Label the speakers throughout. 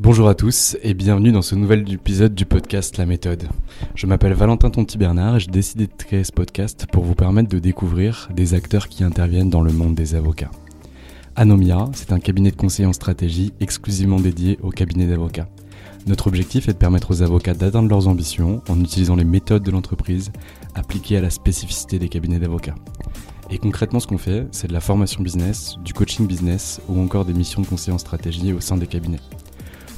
Speaker 1: Bonjour à tous et bienvenue dans ce nouvel épisode du podcast La méthode. Je m'appelle Valentin Tonti-Bernard et j'ai décidé de créer ce podcast pour vous permettre de découvrir des acteurs qui interviennent dans le monde des avocats. Anomia, c'est un cabinet de conseil en stratégie exclusivement dédié au cabinet d'avocats. Notre objectif est de permettre aux avocats d'atteindre leurs ambitions en utilisant les méthodes de l'entreprise appliquées à la spécificité des cabinets d'avocats. Et concrètement, ce qu'on fait, c'est de la formation business, du coaching business ou encore des missions de conseil en stratégie au sein des cabinets.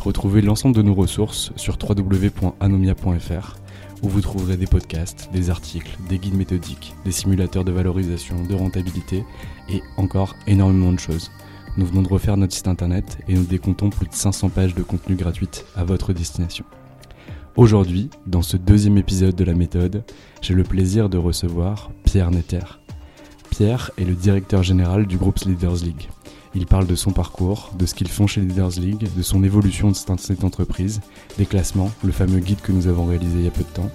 Speaker 1: Retrouvez l'ensemble de nos ressources sur www.anomia.fr où vous trouverez des podcasts, des articles, des guides méthodiques, des simulateurs de valorisation, de rentabilité et encore énormément de choses. Nous venons de refaire notre site internet et nous décomptons plus de 500 pages de contenu gratuit à votre destination. Aujourd'hui, dans ce deuxième épisode de la méthode, j'ai le plaisir de recevoir Pierre Netter. Pierre est le directeur général du groupe Leaders League. Il parle de son parcours, de ce qu'ils font chez Leaders League, de son évolution de cette entreprise, des classements, le fameux guide que nous avons réalisé il y a peu de temps,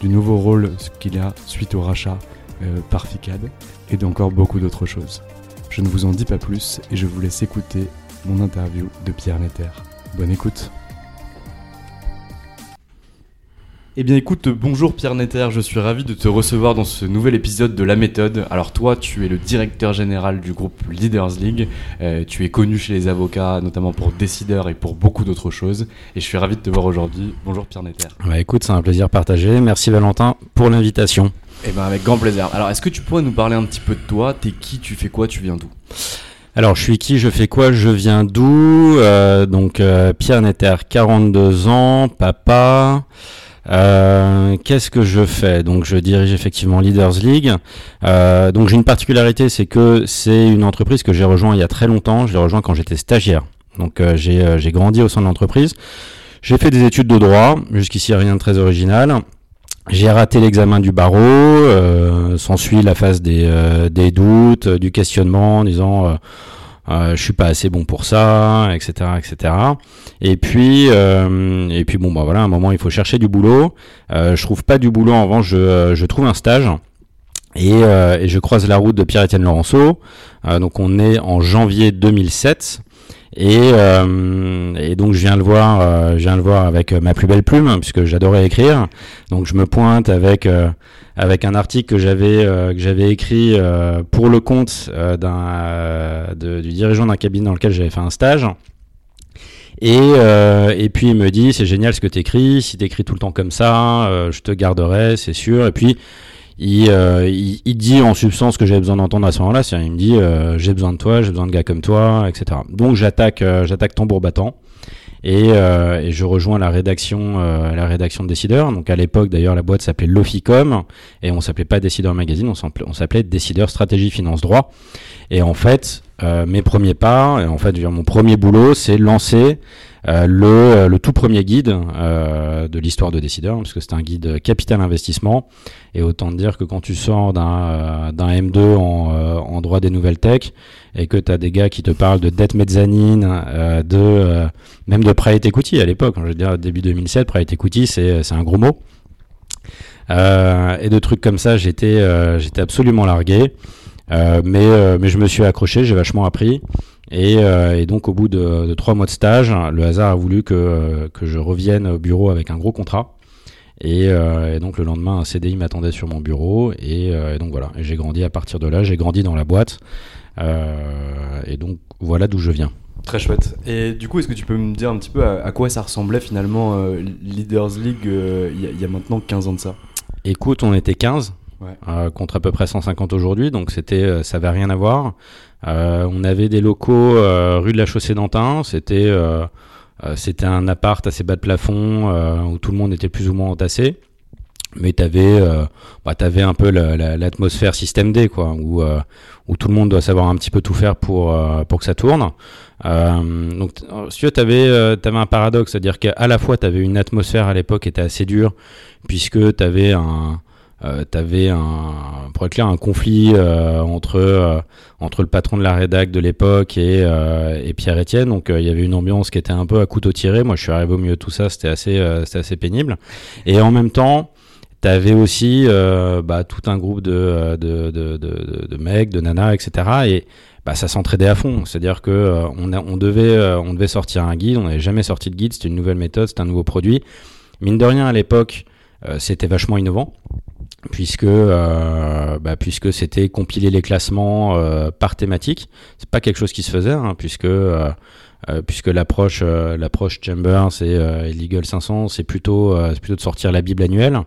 Speaker 1: du nouveau rôle qu'il a suite au rachat euh, par FICAD, et d'encore beaucoup d'autres choses. Je ne vous en dis pas plus et je vous laisse écouter mon interview de Pierre Netter. Bonne écoute Eh bien écoute, bonjour Pierre Netter, je suis ravi de te recevoir dans ce nouvel épisode de La Méthode. Alors toi, tu es le directeur général du groupe Leaders League, euh, tu es connu chez les avocats, notamment pour Décideur et pour beaucoup d'autres choses, et je suis ravi de te voir aujourd'hui. Bonjour Pierre Netter.
Speaker 2: Ouais, écoute, c'est un plaisir partagé, merci Valentin pour l'invitation.
Speaker 1: Eh bien avec grand plaisir. Alors est-ce que tu pourrais nous parler un petit peu de toi? T'es qui? Tu fais quoi? Tu viens d'où?
Speaker 2: Alors, je suis qui? Je fais quoi? Je viens d'où? Euh, Donc, euh, Pierre Netter, 42 ans, papa. Euh, Qu'est-ce que je fais Donc je dirige effectivement Leaders League. Euh, donc j'ai une particularité, c'est que c'est une entreprise que j'ai rejoint il y a très longtemps. Je l'ai rejoint quand j'étais stagiaire. Donc euh, j'ai grandi au sein de l'entreprise. J'ai fait des études de droit. Jusqu'ici rien de très original. J'ai raté l'examen du barreau, euh, s'ensuit la phase des, des doutes, du questionnement en disant euh, je suis pas assez bon pour ça, etc., etc. Et puis, euh, et puis bon, bah voilà, à un moment il faut chercher du boulot. Euh, je trouve pas du boulot, en revanche, je, je trouve un stage. Et, euh, et je croise la route de Pierre-Étienne Laurenceau. Euh, donc on est en janvier 2007. Et, euh, et, donc je viens le voir, euh, je viens le voir avec ma plus belle plume puisque j'adorais écrire. Donc je me pointe avec euh, avec un article que j'avais euh, que j'avais écrit euh, pour le compte d'un du dirigeant d'un cabinet dans lequel j'avais fait un stage. Et, et puis il me dit c'est génial ce que tu écris, si tu écris tout le temps comme ça, je te garderai, c'est sûr. Et puis il, euh, il, dit en substance ce que j'avais besoin d'entendre à ce moment-là. Il me dit euh, j'ai besoin de toi, j'ai besoin de gars comme toi, etc. Donc j'attaque, euh, j'attaque tambour battant et, euh, et, je rejoins la rédaction, euh, la rédaction de Décideur. Donc à l'époque d'ailleurs la boîte s'appelait Loficom et on s'appelait pas Décideur Magazine, on s'appelait Décideur Stratégie Finance Droit. Et en fait euh, mes premiers pas, en fait, mon premier boulot, c'est lancer le, le, tout premier guide euh, de l'histoire de décideurs, parce que c'est un guide capital investissement. Et autant dire que quand tu sors d'un d'un M2 en, en, droit des nouvelles tech et que tu as des gars qui te parlent de dette mezzanine, de même de private equity à l'époque, hein, je veux dire début 2007, private equity, c'est un gros mot. et de trucs comme ça, j'étais j'étais absolument largué. Euh, mais, euh, mais je me suis accroché, j'ai vachement appris. Et, euh, et, donc au bout de, de, trois mois de stage, le hasard a voulu que, que je revienne au bureau avec un gros contrat. Et, et donc le lendemain, un CDI m'attendait sur mon bureau. Et, et donc voilà, j'ai grandi à partir de là, j'ai grandi dans la boîte. et donc voilà d'où je viens.
Speaker 3: Très chouette. Et du coup, est-ce que tu peux me dire un petit peu à, quoi ça ressemblait finalement Leaders League il y, y, a maintenant 15 ans de ça?
Speaker 2: Écoute, on était 15 euh, contre à peu près 150 aujourd'hui, donc c'était, euh, ça avait rien à voir. Euh, on avait des locaux rue de la Chaussée d'Antin, c'était, c'était un appart assez bas de plafond où tout le monde était plus ou moins entassé mais tu avais, bah, avais un peu l'atmosphère système D, quoi, où, où tout le monde doit savoir un petit peu tout faire pour, pour que ça tourne. donc, si tu avais, avais un paradoxe, c'est-à-dire qu'à la fois, tu avais une atmosphère à l'époque qui était assez dure, puisque tu avais un, euh, t'avais un, pour être clair, un conflit euh, entre euh, entre le patron de la rédac de l'époque et, euh, et Pierre Etienne. Donc il y avait une ambiance qui était un peu à couteau tiré. Moi, je suis arrivé au milieu de tout ça, c'était assez c'était assez pénible. Et en même temps, t'avais aussi bah, tout un groupe de de, de, de, de mecs, de nanas, etc. Et bah, ça s'entraidait à fond. C'est-à-dire que on, a, on devait on devait sortir un guide. On n'avait jamais sorti de guide. C'était une nouvelle méthode, c'était un nouveau produit. Mine de rien, à l'époque, c'était vachement innovant puisque euh, bah, puisque c'était compiler les classements euh, par thématique. C'est pas quelque chose qui se faisait, hein, puisque euh, euh puisque l'approche euh, l'approche Chambers et Legal 500, c'est plutôt c'est plutôt de sortir la Bible annuelle.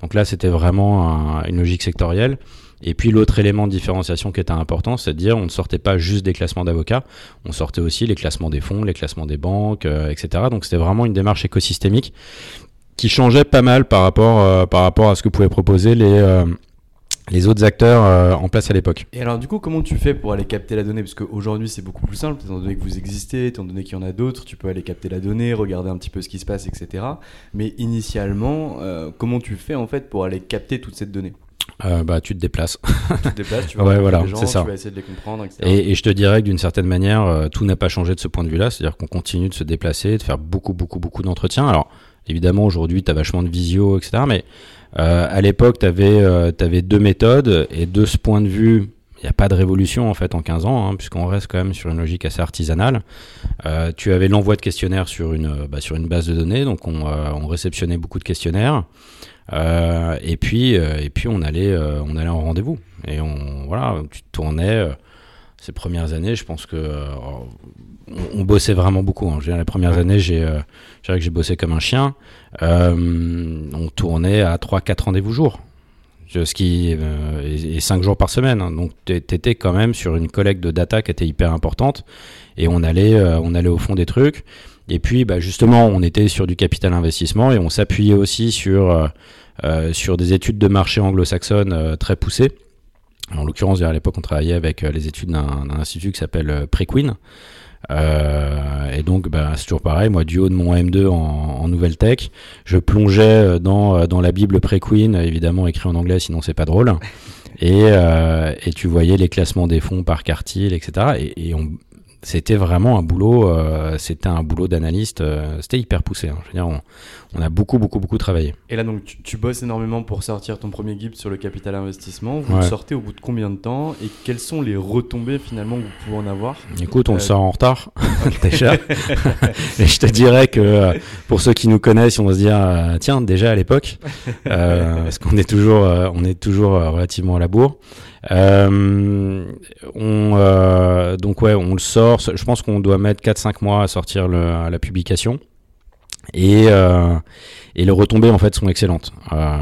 Speaker 2: Donc là, c'était vraiment une logique sectorielle. Et puis l'autre élément de différenciation qui était important, c'est de dire on ne sortait pas juste des classements d'avocats, on sortait aussi les classements des fonds, les classements des banques, etc. Donc c'était vraiment une démarche écosystémique qui changeait pas mal par rapport, euh, par rapport à ce que pouvaient proposer les, euh, les autres acteurs euh, en place à l'époque.
Speaker 3: Et alors du coup, comment tu fais pour aller capter la donnée? Parce qu'aujourd'hui, c'est beaucoup plus simple, étant donné que vous existez, étant donné qu'il y en a d'autres, tu peux aller capter la donnée, regarder un petit peu ce qui se passe, etc. Mais initialement, comment tu fais en fait pour aller capter toute cette donnée?
Speaker 2: Bah, tu te déplaces.
Speaker 3: tu te déplaces, tu vas
Speaker 2: ouais, voilà, les
Speaker 3: gens,
Speaker 2: ça.
Speaker 3: tu vas essayer de les comprendre, etc.
Speaker 2: Et, et je te dirais que d'une certaine manière, tout n'a pas changé de ce point de vue-là. C'est-à-dire qu'on continue de se déplacer, de faire beaucoup, beaucoup, beaucoup d'entretiens. Alors, Évidemment, aujourd'hui, tu as vachement de visio, etc. Mais euh, à l'époque, tu avais, euh, deux méthodes. Et de ce point de vue, il n'y a pas de révolution en fait en 15 ans, hein, puisqu'on reste quand même sur une logique assez artisanale. Euh, tu avais l'envoi de questionnaires sur une, bah, base de données, donc on, on réceptionnait beaucoup de questionnaires. Et puis, et puis on allait, on allait en rendez-vous. Et on, voilà, tu tournais ces premières années, je pense que on, bossait vraiment beaucoup. Hein. Les premières années, j'ai, euh, que j'ai bossé comme un chien. Euh, on tournait à 3-4 rendez-vous jour. Ce qui euh, et 5 jours par semaine. Hein. Donc, tu étais quand même sur une collecte de data qui était hyper importante. Et on allait, euh, on allait au fond des trucs. Et puis, bah, justement, on était sur du capital investissement et on s'appuyait aussi sur, euh, sur des études de marché anglo-saxonnes très poussées. En l'occurrence, à l'époque, on travaillait avec les études d'un institut qui s'appelle Prequin. Euh, et donc, bah, c'est toujours pareil. Moi, du haut de mon M2 en, en nouvelle tech, je plongeais euh, dans, euh, dans la Bible pré-Queen, évidemment écrit en anglais, sinon c'est pas drôle. Et, euh, et tu voyais les classements des fonds par quartile, etc. Et, et on, c'était vraiment un boulot, euh, c'était un boulot d'analyste, euh, c'était hyper poussé. Hein. Je veux dire, on, on, a beaucoup, beaucoup, beaucoup travaillé.
Speaker 3: Et là, donc, tu, tu, bosses énormément pour sortir ton premier guide sur le capital investissement. Vous ouais. le sortez au bout de combien de temps et quelles sont les retombées finalement que vous pouvez en avoir?
Speaker 2: Écoute, on euh... le sort en retard déjà. et je te dirais que pour ceux qui nous connaissent, on va se dire, tiens, déjà à l'époque, parce qu'on est toujours, on est toujours relativement à la bourre. Euh, on, euh, donc ouais, on le sort. Je pense qu'on doit mettre 4-5 mois à sortir la publication. Et, euh, et les retombées en fait sont excellentes. Euh,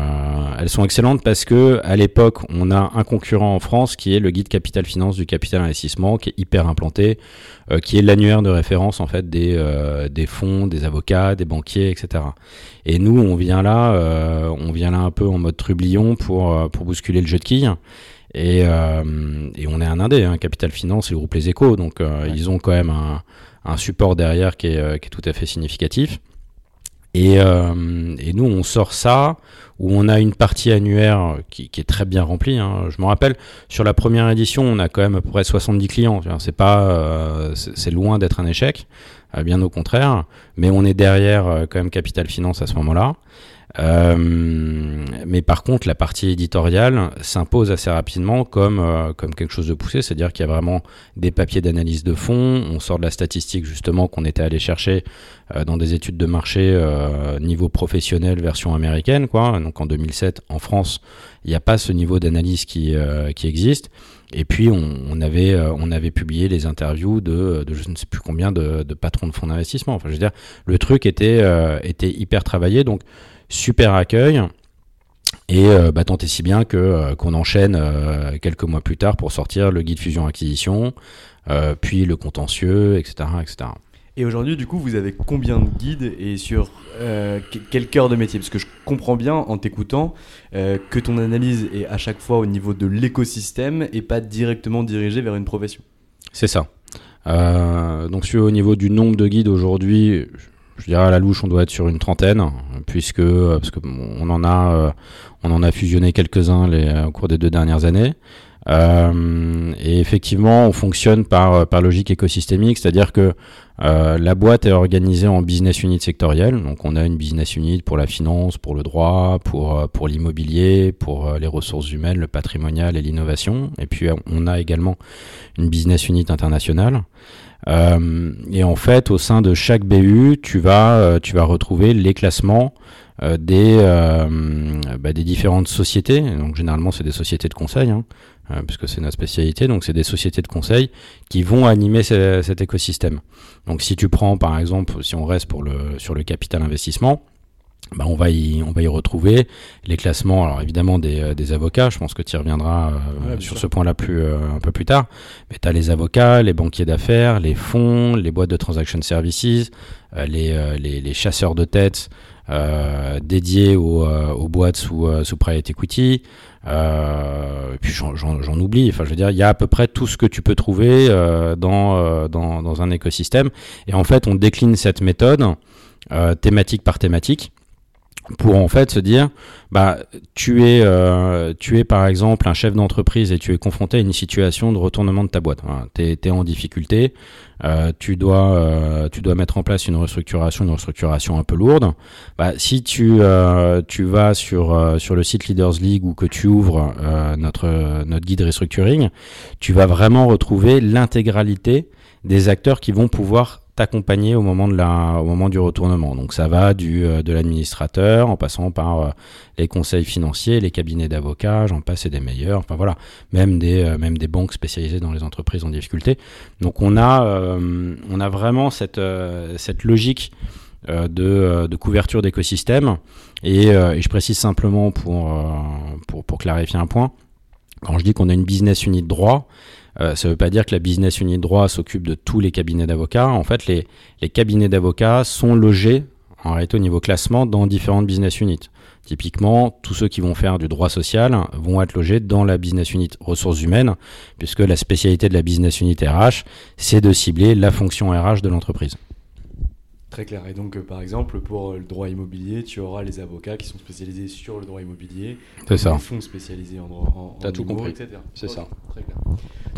Speaker 2: elles sont excellentes parce que à l'époque on a un concurrent en France qui est le guide capital finance du capital investissement, qui est hyper implanté, qui est l'annuaire de référence en fait des des fonds, des avocats, des banquiers, etc. Et nous on vient là, on vient là un peu en mode trublion pour pour bousculer le jeu de quilles. Et, euh, et on est un indé, hein, Capital Finance et le groupe Les Échos, donc euh, ils ont quand même un, un support derrière qui est, euh, qui est, tout à fait significatif. Et, euh, et, nous, on sort ça où on a une partie annuaire qui, qui est très bien remplie. Hein. Je me rappelle, sur la première édition, on a quand même à peu près 70 clients. C'est pas, euh, c'est loin d'être un échec, bien au contraire. Mais on est derrière quand même Capital Finance à ce moment-là. Euh, mais par contre, la partie éditoriale s'impose assez rapidement comme, euh, comme quelque chose de poussé, c'est-à-dire qu'il y a vraiment des papiers d'analyse de fond, on sort de la statistique justement qu'on était allé chercher euh, dans des études de marché euh, niveau professionnel version américaine, quoi. Donc en 2007, en France, il n'y a pas ce niveau d'analyse qui, euh, qui existe. Et puis on, on avait on avait publié les interviews de, de je ne sais plus combien de, de patrons de fonds d'investissement. Enfin, je veux dire, le truc était était hyper travaillé, donc super accueil. Et euh, bah, tant et si bien que euh, qu'on enchaîne euh, quelques mois plus tard pour sortir le guide fusion acquisition, puis le contentieux, etc., etc.
Speaker 3: Et aujourd'hui, du coup, vous avez combien de guides et sur quel cœur de métier? Parce que je comprends bien en t'écoutant que ton analyse est à chaque fois au niveau de l'écosystème et pas directement dirigée vers une profession.
Speaker 2: C'est ça. Donc, sur au niveau du nombre de guides aujourd'hui, je dirais à la louche, on doit être sur une trentaine, puisque parce que on en a, on en a fusionné quelques-uns les, au cours des deux dernières années. Euh, et effectivement, on fonctionne par, par logique écosystémique, c'est-à-dire que euh, la boîte est organisée en business unit sectorielles. Donc, on a une business unit pour la finance, pour le droit, pour, pour l'immobilier, pour les ressources humaines, le patrimonial et l'innovation. Et puis, on a également une business unit internationale. Euh, et en fait, au sein de chaque BU, tu vas, tu vas retrouver les classements euh, des, euh, bah, des différentes sociétés. Donc, généralement, c'est des sociétés de conseil. Hein euh, puisque c'est notre spécialité. Donc, c'est des sociétés de conseil qui vont animer ce, cet écosystème. Donc, si tu prends, par exemple, si on reste pour le, sur le capital investissement, bah, on, va y, on va y retrouver les classements, alors évidemment des, des avocats, je pense que tu y reviendras euh, ouais, sur ce point-là plus, euh, un peu plus tard, mais tu as les avocats, les banquiers d'affaires, les fonds, les boîtes de transaction services, euh, les, les, les, chasseurs de tête euh, dédiés aux, aux boîtes sous, sous private equity, euh, et puis j'en oublie. Enfin, je veux dire, il y a à peu près tout ce que tu peux trouver euh, dans, euh, dans, dans, un écosystème. Et en fait, on décline cette méthode euh, thématique par thématique pour en fait se dire bah tu es euh, tu es par exemple un chef d'entreprise et tu es confronté à une situation de retournement de ta boîte hein. tu es, en difficulté euh, tu dois euh, tu dois mettre en place une restructuration une restructuration un peu lourde bah, si tu euh, tu vas sur euh, sur le site Leaders League ou que tu ouvres euh, notre notre guide restructuring tu vas vraiment retrouver l'intégralité des acteurs qui vont pouvoir t'accompagner au moment de la, au moment du retournement. Donc ça va du euh, de l'administrateur en passant par euh, les conseils financiers, les cabinets d'avocats, j'en passe et des meilleurs. Enfin voilà, même des euh, même des banques spécialisées dans les entreprises en difficulté. Donc on a on a vraiment cette cette logique de, de couverture d'écosystème et, et, je précise simplement pour pour pour clarifier un point. Quand je dis qu'on a une business unit droit, euh, ça ne veut pas dire que la business unit droit s'occupe de tous les cabinets d'avocats. En fait, les, les cabinets d'avocats sont logés en réalité au niveau classement dans différentes business units. Typiquement, tous ceux qui vont faire du droit social vont être logés dans la business unit ressources humaines, puisque la spécialité de la business unit RH, c'est de cibler la fonction RH de l'entreprise.
Speaker 3: Très clair. Et donc, euh, par exemple, pour le droit immobilier, tu auras les avocats qui sont spécialisés sur le droit immobilier.
Speaker 2: C'est ça.
Speaker 3: Les fonds spécialisés en droit.
Speaker 2: T'as tout compris.
Speaker 3: etc.
Speaker 2: C'est ça.
Speaker 3: Très clair.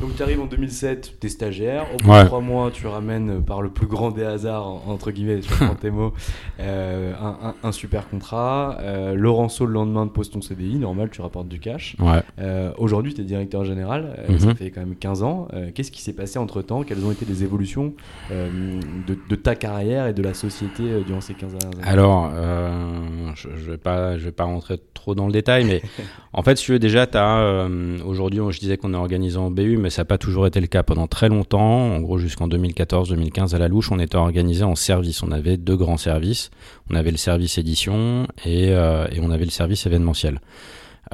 Speaker 3: Donc, tu arrives en 2007, tu es stagiaire. Au bout ouais. de trois mois, tu ramènes euh, par le plus grand des hasards, entre guillemets, je prends tes mots, euh, un, un, un, super contrat. Euh, Laurenceau, le lendemain, te pose ton CDI. Normal, tu rapportes du cash.
Speaker 2: Ouais.
Speaker 3: Euh, Aujourd'hui, tu es directeur général. Mm -hmm. Ça fait quand même 15 ans. Qu'est-ce qui s'est passé entre temps Quelles ont été les évolutions de, de ta carrière et de la société euh, durant ces 15 dernières années
Speaker 2: Alors, euh, je ne vais, pas, je vais pas rentrer trop dans le détail, mais en fait, si tu veux, déjà, as, euh, aujourd'hui, je disais qu'on est organisé en BU, mais ça n'a pas toujours été le cas. Pendant très longtemps, en gros jusqu'en 2014-2015, à la louche, on était organisé en service. On avait deux grands services. On avait le service édition et, euh, et on avait le service événementiel.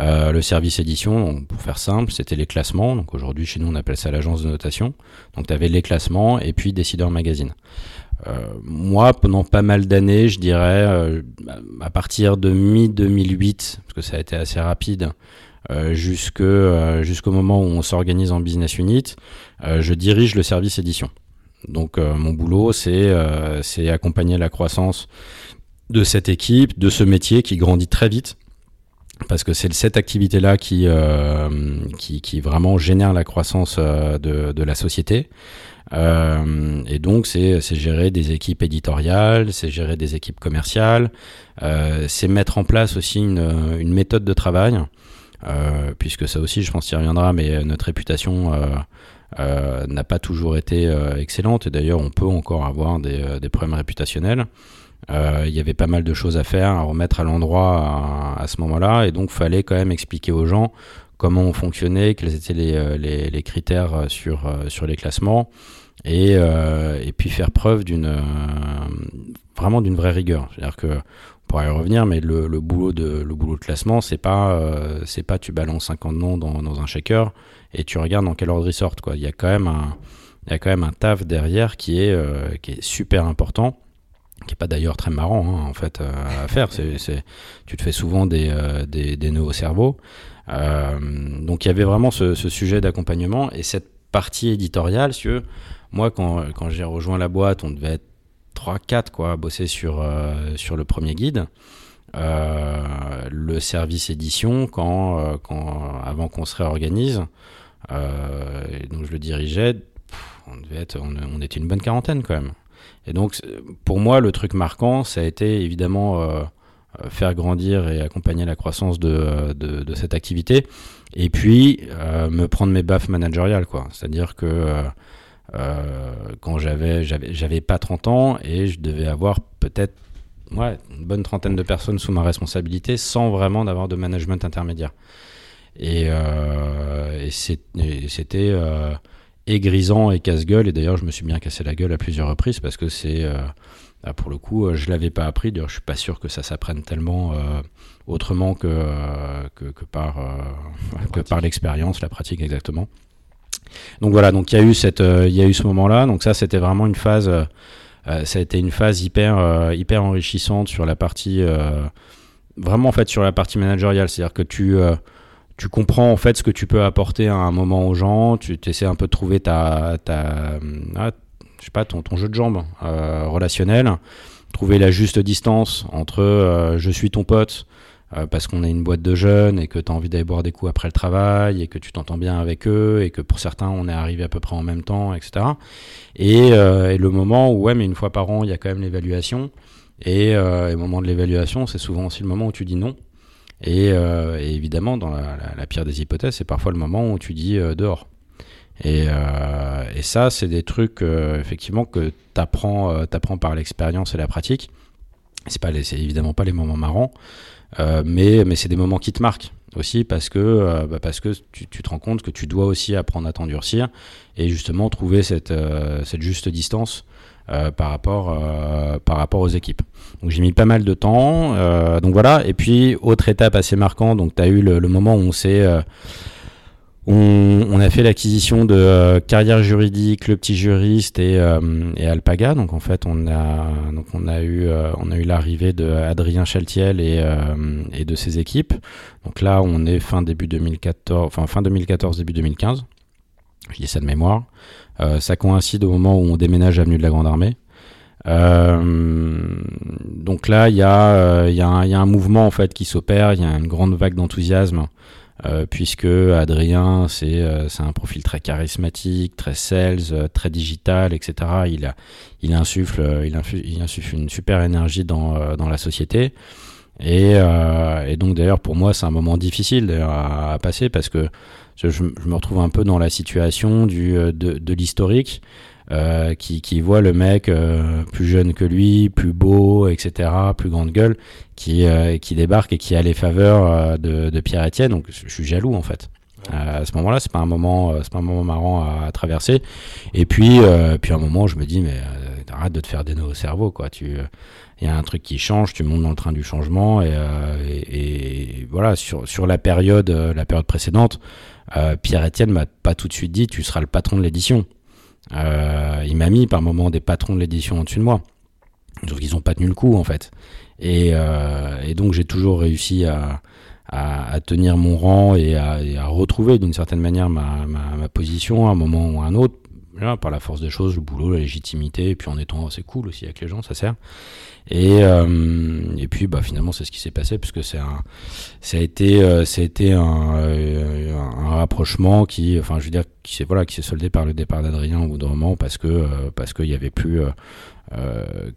Speaker 2: Euh, le service édition, pour faire simple, c'était les classements. Donc aujourd'hui, chez nous, on appelle ça l'agence de notation. Donc tu avais les classements et puis Décideur Magazine. Euh, moi, pendant pas mal d'années, je dirais, euh, à partir de mi-2008, parce que ça a été assez rapide, jusque jusqu'au moment où on s'organise en business unit, je dirige le service édition. Donc mon boulot, c'est accompagner la croissance de cette équipe, de ce métier qui grandit très vite parce que c'est cette activité-là qui, euh, vraiment génère la croissance euh, de, la société. Euh, et donc, c'est gérer des équipes éditoriales, c'est gérer des équipes commerciales, euh, c'est mettre en place aussi une, une méthode de travail, euh, puisque ça aussi, je pense qu'il reviendra, mais notre réputation n'a pas toujours été excellente. Et d'ailleurs, on peut encore avoir des, des problèmes réputationnels. Euh, il y avait pas mal de choses à faire, à remettre à l'endroit à, ce moment-là, et donc fallait quand même expliquer aux gens comment on fonctionnait, quels étaient les, euh, les, les critères euh, sur, sur les classements, et, et puis faire preuve d'une vraiment d'une vraie rigueur. C'est-à-dire que on pourrait y revenir, mais le, boulot de le boulot de classement, c'est pas c'est pas tu balances 50 noms dans, un shaker et tu regardes dans quel ordre ils sortent. Il y a quand même un il y a quand même un taf derrière qui est qui est super important qui est pas d'ailleurs très marrant hein, en fait euh, à faire. C'est, tu te fais souvent des, euh, des, des, nœuds au cerveau. Euh, donc il y avait vraiment ce, ce, sujet d'accompagnement et cette partie éditoriale. Si moi, quand, quand j'ai rejoint la boîte, on devait être 3-4 quoi, à bosser sur, sur le premier guide. le service édition, quand, quand, avant qu'on se réorganise, donc je le dirigeais, on, devait être, on, était une bonne quarantaine quand même. Et donc, pour moi, le truc marquant, ça a été évidemment euh, euh, faire grandir et accompagner la croissance de, euh, de, cette activité. Et puis, euh, me prendre mes baffes managériales, quoi. C'est-à-dire que euh, quand j'avais, j'avais, pas 30 ans et je devais avoir peut-être ouais, une bonne trentaine de personnes sous ma responsabilité sans vraiment d'avoir de management intermédiaire. Et, et c'était et grisant et casse-gueule. Et d'ailleurs, je me suis bien cassé la gueule à plusieurs reprises parce que c'est, euh, bah, pour le coup, euh, je l'avais pas appris. D'ailleurs, je suis pas sûr que ça s'apprenne tellement euh, autrement que, euh, que, que, par, que par l'expérience, la pratique exactement. Donc voilà, donc il y a eu cette, il y a eu ce moment-là. Donc ça, c'était vraiment une phase, ça a été une phase hyper, hyper enrichissante sur la partie, vraiment en fait sur la partie managériale. C'est-à-dire que tu tu comprends en fait ce que tu peux apporter à un moment aux gens, tu essaies un peu de trouver ta, ta ah, je sais pas, ton, ton jeu de jambes euh, relationnel, trouver la juste distance entre euh, je suis ton pote euh, parce qu'on est une boîte de jeunes et que tu as envie d'aller boire des coups après le travail et que tu t'entends bien avec eux et que pour certains on est arrivé à peu près en même temps, etc. Et, euh, et le moment où ouais mais une fois par an il y a quand même l'évaluation et, euh, et le moment de l'évaluation c'est souvent aussi le moment où tu dis non et, euh, évidemment, dans la, pire des hypothèses, c'est parfois le moment où tu dis dehors. Et, ça, c'est des trucs effectivement que tu apprends, par l'expérience et la pratique. C'est pas, c'est évidemment pas les moments marrants, mais, mais c'est des moments qui te marquent aussi parce que, bah parce que tu, tu, te rends compte que tu dois aussi apprendre à t'endurcir et justement trouver cette, cette juste distance euh, par rapport euh, par rapport aux équipes. Donc j'ai mis pas mal de temps. Euh, donc voilà. Et puis autre étape assez marquante. Donc tu as eu le, le, moment où on s'est on, a fait l'acquisition de euh, Carrière Juridique, Le Petit Juriste et, euh, Alpaga. Donc en fait, euh, on a eu l'arrivée de Adrien Chaltiel et, et de ses équipes. Donc là, on est fin début 2014, enfin fin 2014 début 2015. Je dis ça de mémoire. Euh, ça coïncide au moment où on déménage avenue de la Grande Armée. Euh, donc là, il y, euh, y, y, a un mouvement en fait qui s'opère, il y a une grande vague d'enthousiasme. Euh, puisque Adrien, c'est euh, un profil très charismatique, très sales, euh, très digital, etc. Il, a, il, insuffle, il, insuffle, une super énergie dans, dans la société. Et, donc d'ailleurs, pour moi, c'est un moment difficile à, passer parce que je, je, me retrouve un peu dans la situation du, de, de l'historique. Euh, qui, qui, voit le mec euh, plus jeune que lui, plus beau, etc., plus grande gueule, qui, euh, qui débarque et qui a les faveurs euh, de, de Pierre Etienne. Donc je suis jaloux en fait. à ce moment-là, c'est pas un moment, c'est pas un moment marrant à, à traverser. Et puis, puis à un moment, je me dis mais arrête de te faire des nœuds au cerveau, quoi. Tu il y a un truc qui change, tu montes dans le train du changement et, euh, et, et voilà sur sur la période la période précédente, euh, Pierre-Etienne m'a pas tout de suite dit tu seras le patron de l'édition. Euh, il m'a mis par moment des patrons de l'édition au-dessus de moi. Sauf qu'ils n'ont pas tenu le coup en fait. Et, et donc j'ai toujours réussi à, tenir mon rang et à, et à retrouver d'une certaine manière ma, ma, ma, position à un moment ou à un autre. Par la force des choses, le boulot, la légitimité, et puis en étant assez cool aussi avec les gens, ça sert. Et, euh, et puis bah, finalement c'est ce qui s'est passé puisque c'est un, ça a été, euh, été un, euh, un, rapprochement qui, enfin je veux dire, qui s'est voilà, qui s'est soldé par le départ d'Adrien au bout d'un moment parce que euh, parce qu'il y avait plus,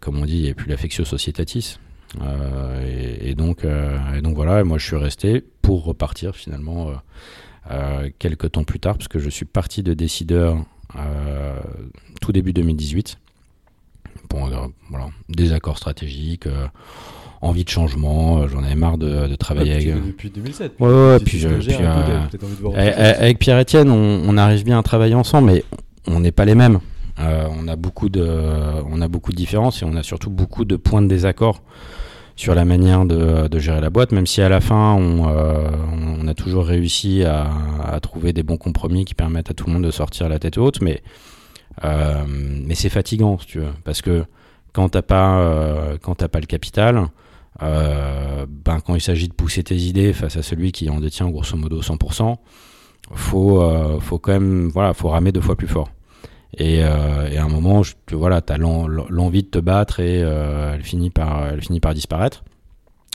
Speaker 2: comme on dit, il y avait plus l'affectio societatis. Et, et, donc et donc voilà, moi je suis resté pour repartir finalement quelques temps plus tard parce que je suis parti de décideur tout début 2018 bon, euh, voilà, désaccords stratégiques, euh, envie de changement, euh, j'en avais marre de, de travailler
Speaker 3: ouais,
Speaker 2: avec.
Speaker 3: Depuis 2007.
Speaker 2: Ouais, ouais, puis, je, puis avec Pierre-Etienne, on, on, arrive bien à travailler ensemble, mais on n'est pas les mêmes. Euh, on a beaucoup de, on a beaucoup de différences et on a surtout beaucoup de points de désaccord sur la manière de, gérer la boîte, même si à la fin on, euh, a toujours réussi à, trouver des bons compromis qui permettent à tout le monde de sortir la tête haute, mais euh, c'est fatigant, tu parce que quand t'as pas, euh, pas le capital, ben quand il s'agit de pousser tes idées face à celui qui en détient grosso modo 100%, faut, faut quand même, voilà, faut ramer deux fois plus fort. Et, euh, et à un moment, je, voilà, t'as l'envie de te battre et euh, elle finit par, elle finit par disparaître.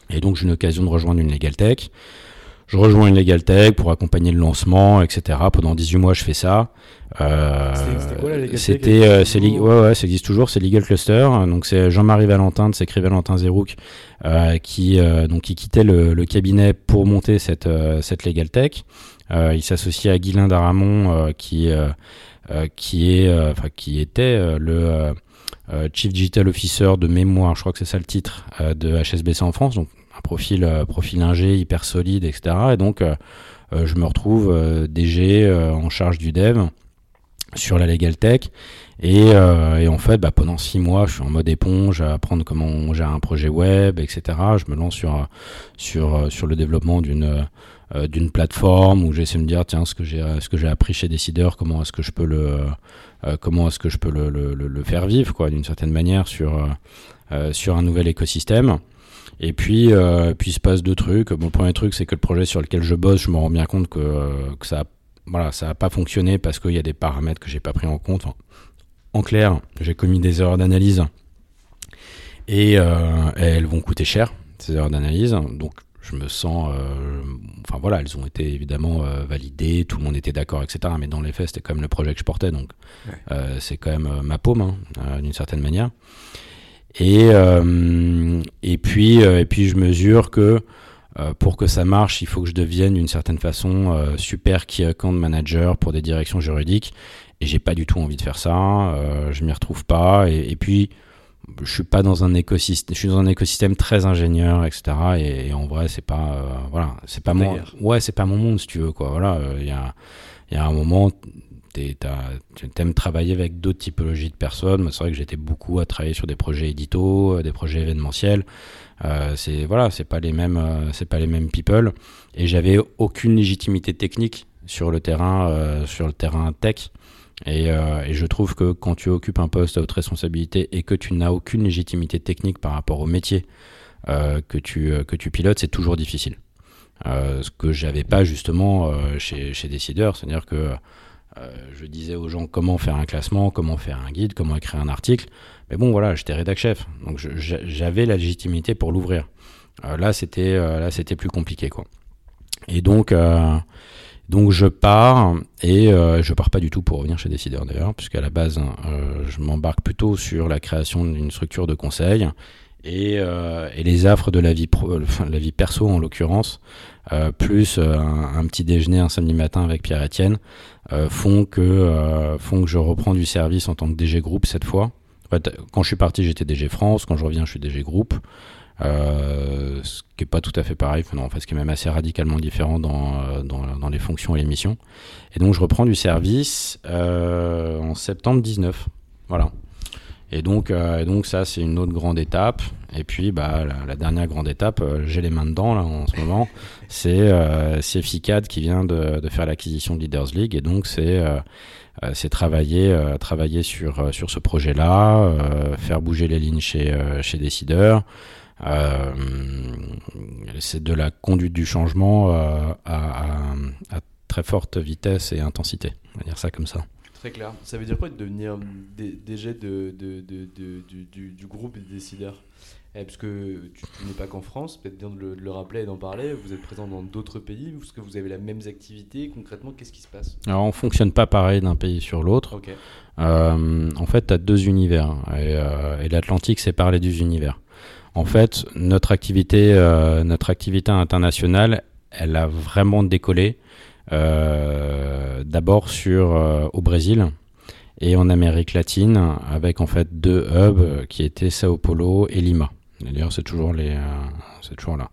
Speaker 2: Et donc j'ai une occasion de rejoindre une Legal Tech. Je rejoins une Legal Tech pour accompagner le lancement, etc. Pendant 18 mois, je fais ça.
Speaker 3: Euh, C'était quoi la Legal Tech
Speaker 2: euh, c'est ouais, ouais, ça existe toujours. C'est Legal Cluster. Donc c'est Jean-Marie Valentin de Secret Valentin Zerouk euh, qui euh, donc qui quittait le, le, cabinet pour monter cette euh, cette Legal Tech. il s'associe à Guylain Daramon qui qui est enfin qui était le Chief Digital Officer de mémoire, je crois que c'est ça le titre, de HSBC en France. Donc un profil euh, profil ingé hyper solide, etc. Et donc euh, euh, je me retrouve DG en charge du dev sur la Legal Tech. Et, euh, en fait, bah, pendant six mois, je suis en mode éponge à apprendre comment on un projet web, etc. Je me lance sur sur sur le développement d'une euh, d'une plateforme où j'essaie de me dire tiens ce que j'ai ce que j'ai appris chez Décideur, comment est-ce que je peux le euh, comment est-ce que je peux le, le, faire vivre quoi d'une certaine manière sur sur un nouvel écosystème. Et puis, euh, puis il se passe deux trucs. Bon, le premier truc, c'est que le projet sur lequel je bosse, je me rends bien compte que, que ça voilà, ça a pas fonctionné parce qu'il y a des paramètres que j'ai pas pris en compte. En clair, j'ai commis des erreurs d'analyse et, euh, elles vont coûter cher, ces erreurs d'analyse. Donc, je me sens, euh, enfin voilà, elles ont été évidemment euh, validées, tout le monde était d'accord, etc. Mais dans les faits, c'était quand même le projet que je portais, donc ouais. Euh, c'est quand même ma paume, hein, d'une certaine manière. Et, et, puis, et puis je mesure que pour que ça marche, il faut que je devienne d'une certaine façon super key account manager pour des directions juridiques. Et j'ai pas du tout envie de faire ça. je m'y retrouve pas. Et, et, puis je suis pas dans un écosystème. Je suis dans un écosystème très ingénieur, etc. Et, et en vrai, c'est pas voilà, c'est pas mon ouais, c'est pas mon monde si tu veux quoi. Voilà, il y a y a un moment tu aimes travailler avec d'autres typologies de personnes. C'est vrai que j'étais beaucoup à travailler sur des projets édito, des projets événementiels. Euh, c'est voilà, c'est pas les mêmes, euh, c'est pas les mêmes people. Et j'avais aucune légitimité technique sur le terrain, euh, sur le terrain tech. Et, euh, et, je trouve que quand tu occupes un poste à haute responsabilité et que tu n'as aucune légitimité technique par rapport au métier euh, que tu que tu pilotes, c'est toujours difficile. ce que j'avais pas justement chez chez Décideur, c'est-à-dire que euh, je disais aux gens comment faire un classement, comment faire un guide, comment écrire un article. Mais bon, voilà, j'étais rédac chef, donc j'avais la légitimité pour l'ouvrir. Euh, là, c'était euh, plus compliqué, quoi. Et donc, euh, donc je pars et euh, je pars pas du tout pour revenir chez Décideur d'ailleurs, puisqu'à la base, je m'embarque plutôt sur la création d'une structure de conseil et, et les affres de la vie perso en l'occurrence, plus un, petit déjeuner un samedi matin avec Pierre Etienne euh, font que euh, font que je reprends du service en tant que DG groupe cette fois. Quand je suis parti, j'étais DG France. Quand je reviens, je suis DG groupe. Euh, ce qui est pas tout à fait pareil, non, en fait, ce qui est même assez radicalement différent dans, euh, dans, dans les fonctions et les missions. Et donc je reprends du service euh, en septembre 19. Voilà. Et donc, donc ça, c'est une autre grande étape. Et puis, bah, la, dernière grande étape, j'ai les mains dedans là en ce moment, c'est euh, FICAD qui vient de, faire l'acquisition de Leaders League. Et donc, c'est c'est travailler, travailler sur, sur ce projet-là, faire bouger les lignes chez, chez. Euh, c'est de la conduite du changement euh, à, à, à très forte vitesse et intensité. On va dire ça comme ça.
Speaker 3: Très clair. Ça veut dire quoi de devenir DG de, de, de, de- du, groupe des décideurs? Eh, Parce que tu, tu n'es pas qu'en France, peut-être bien de le, de le rappeler et d'en parler. Vous êtes présent dans d'autres pays. Est-ce que vous avez les mêmes activités Concrètement, qu'est-ce qui se passe?
Speaker 2: Alors, on fonctionne pas pareil d'un pays sur l'autre. Euh, en fait, tu as deux univers. Et, euh, et l'Atlantique, c'est parler des univers. En fait, notre activité, euh, notre activité internationale, elle a vraiment décollé. euh, D'abord sur euh, au Brésil et en Amérique latine, avec en fait deux hubs qui étaient Sao Paulo et Lima. D'ailleurs, c'est toujours les, c'est toujours là.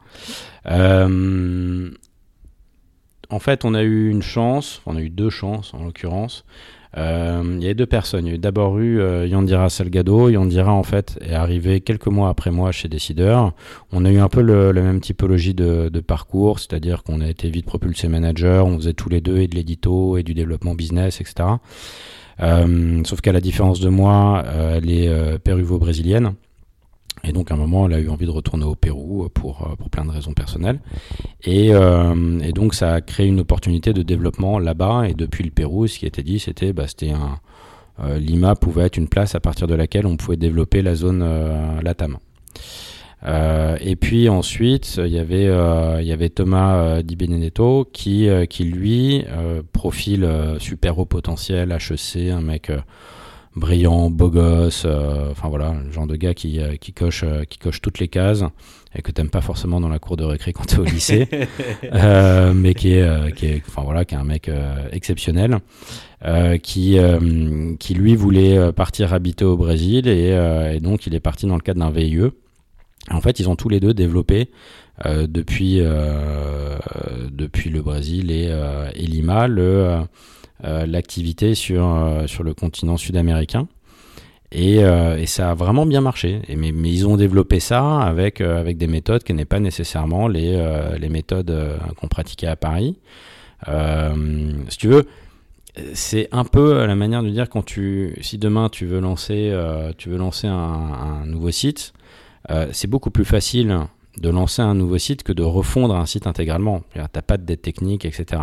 Speaker 2: En fait, on a eu une chance, on a eu deux chances en l'occurrence. Euh, il y a deux personnes. Il y a d'abord eu euh, Yandira Salgado. Yandira, en fait, est arrivé quelques mois après moi chez Décideur. On a eu un peu le, la même typologie de, de parcours, c'est-à-dire qu'on a été vite propulsé manager. On faisait tous les deux et de l'édito et du développement business, etc. Euh, sauf qu'à la différence de moi, euh, elle est euh, péruvo-brésilienne. Et donc à un moment, elle a eu envie de retourner au Pérou pour, euh, pour plein de raisons personnelles. Et, euh, et donc ça a créé une opportunité de développement là-bas. Et depuis le Pérou, ce qui été dit, c'était bah, un euh, Lima pouvait être une place à partir de laquelle on pouvait développer la zone euh, Latam. Euh, et puis ensuite, il y avait, euh, il y avait Thomas euh, Di Benedetto qui, euh, qui lui, euh, profil euh, super haut potentiel, HEC, un mec euh, brillant, beau gosse, euh, enfin voilà, le genre de gars qui, euh, qui, coche, euh, qui coche toutes les cases et que t'aimes pas forcément dans la cour de récré quand t'es au lycée, euh, mais qui est, euh, qui est, enfin voilà, qui est un mec euh, exceptionnel, euh, qui, euh, qui lui voulait partir habiter au Brésil et, euh, et donc il est parti dans le cadre d'un VIE. En fait, ils ont tous les deux développé euh, depuis, euh, depuis le Brésil et, euh, et Lima le, l'activité sur, euh, sur le continent sud-américain. Et, euh, et ça a vraiment bien marché. Mais, mais ils ont développé ça avec, euh, avec des méthodes qui n'est pas nécessairement les, euh, les méthodes euh, qu'on pratiquait à Paris. Euh, si tu veux, c'est un peu la manière de dire quand tu, si demain tu veux lancer, euh, tu veux lancer un, un nouveau site, euh, c'est beaucoup plus facile de lancer un nouveau site que de refondre un site intégralement. Tu n'as pas de dette technique, etc.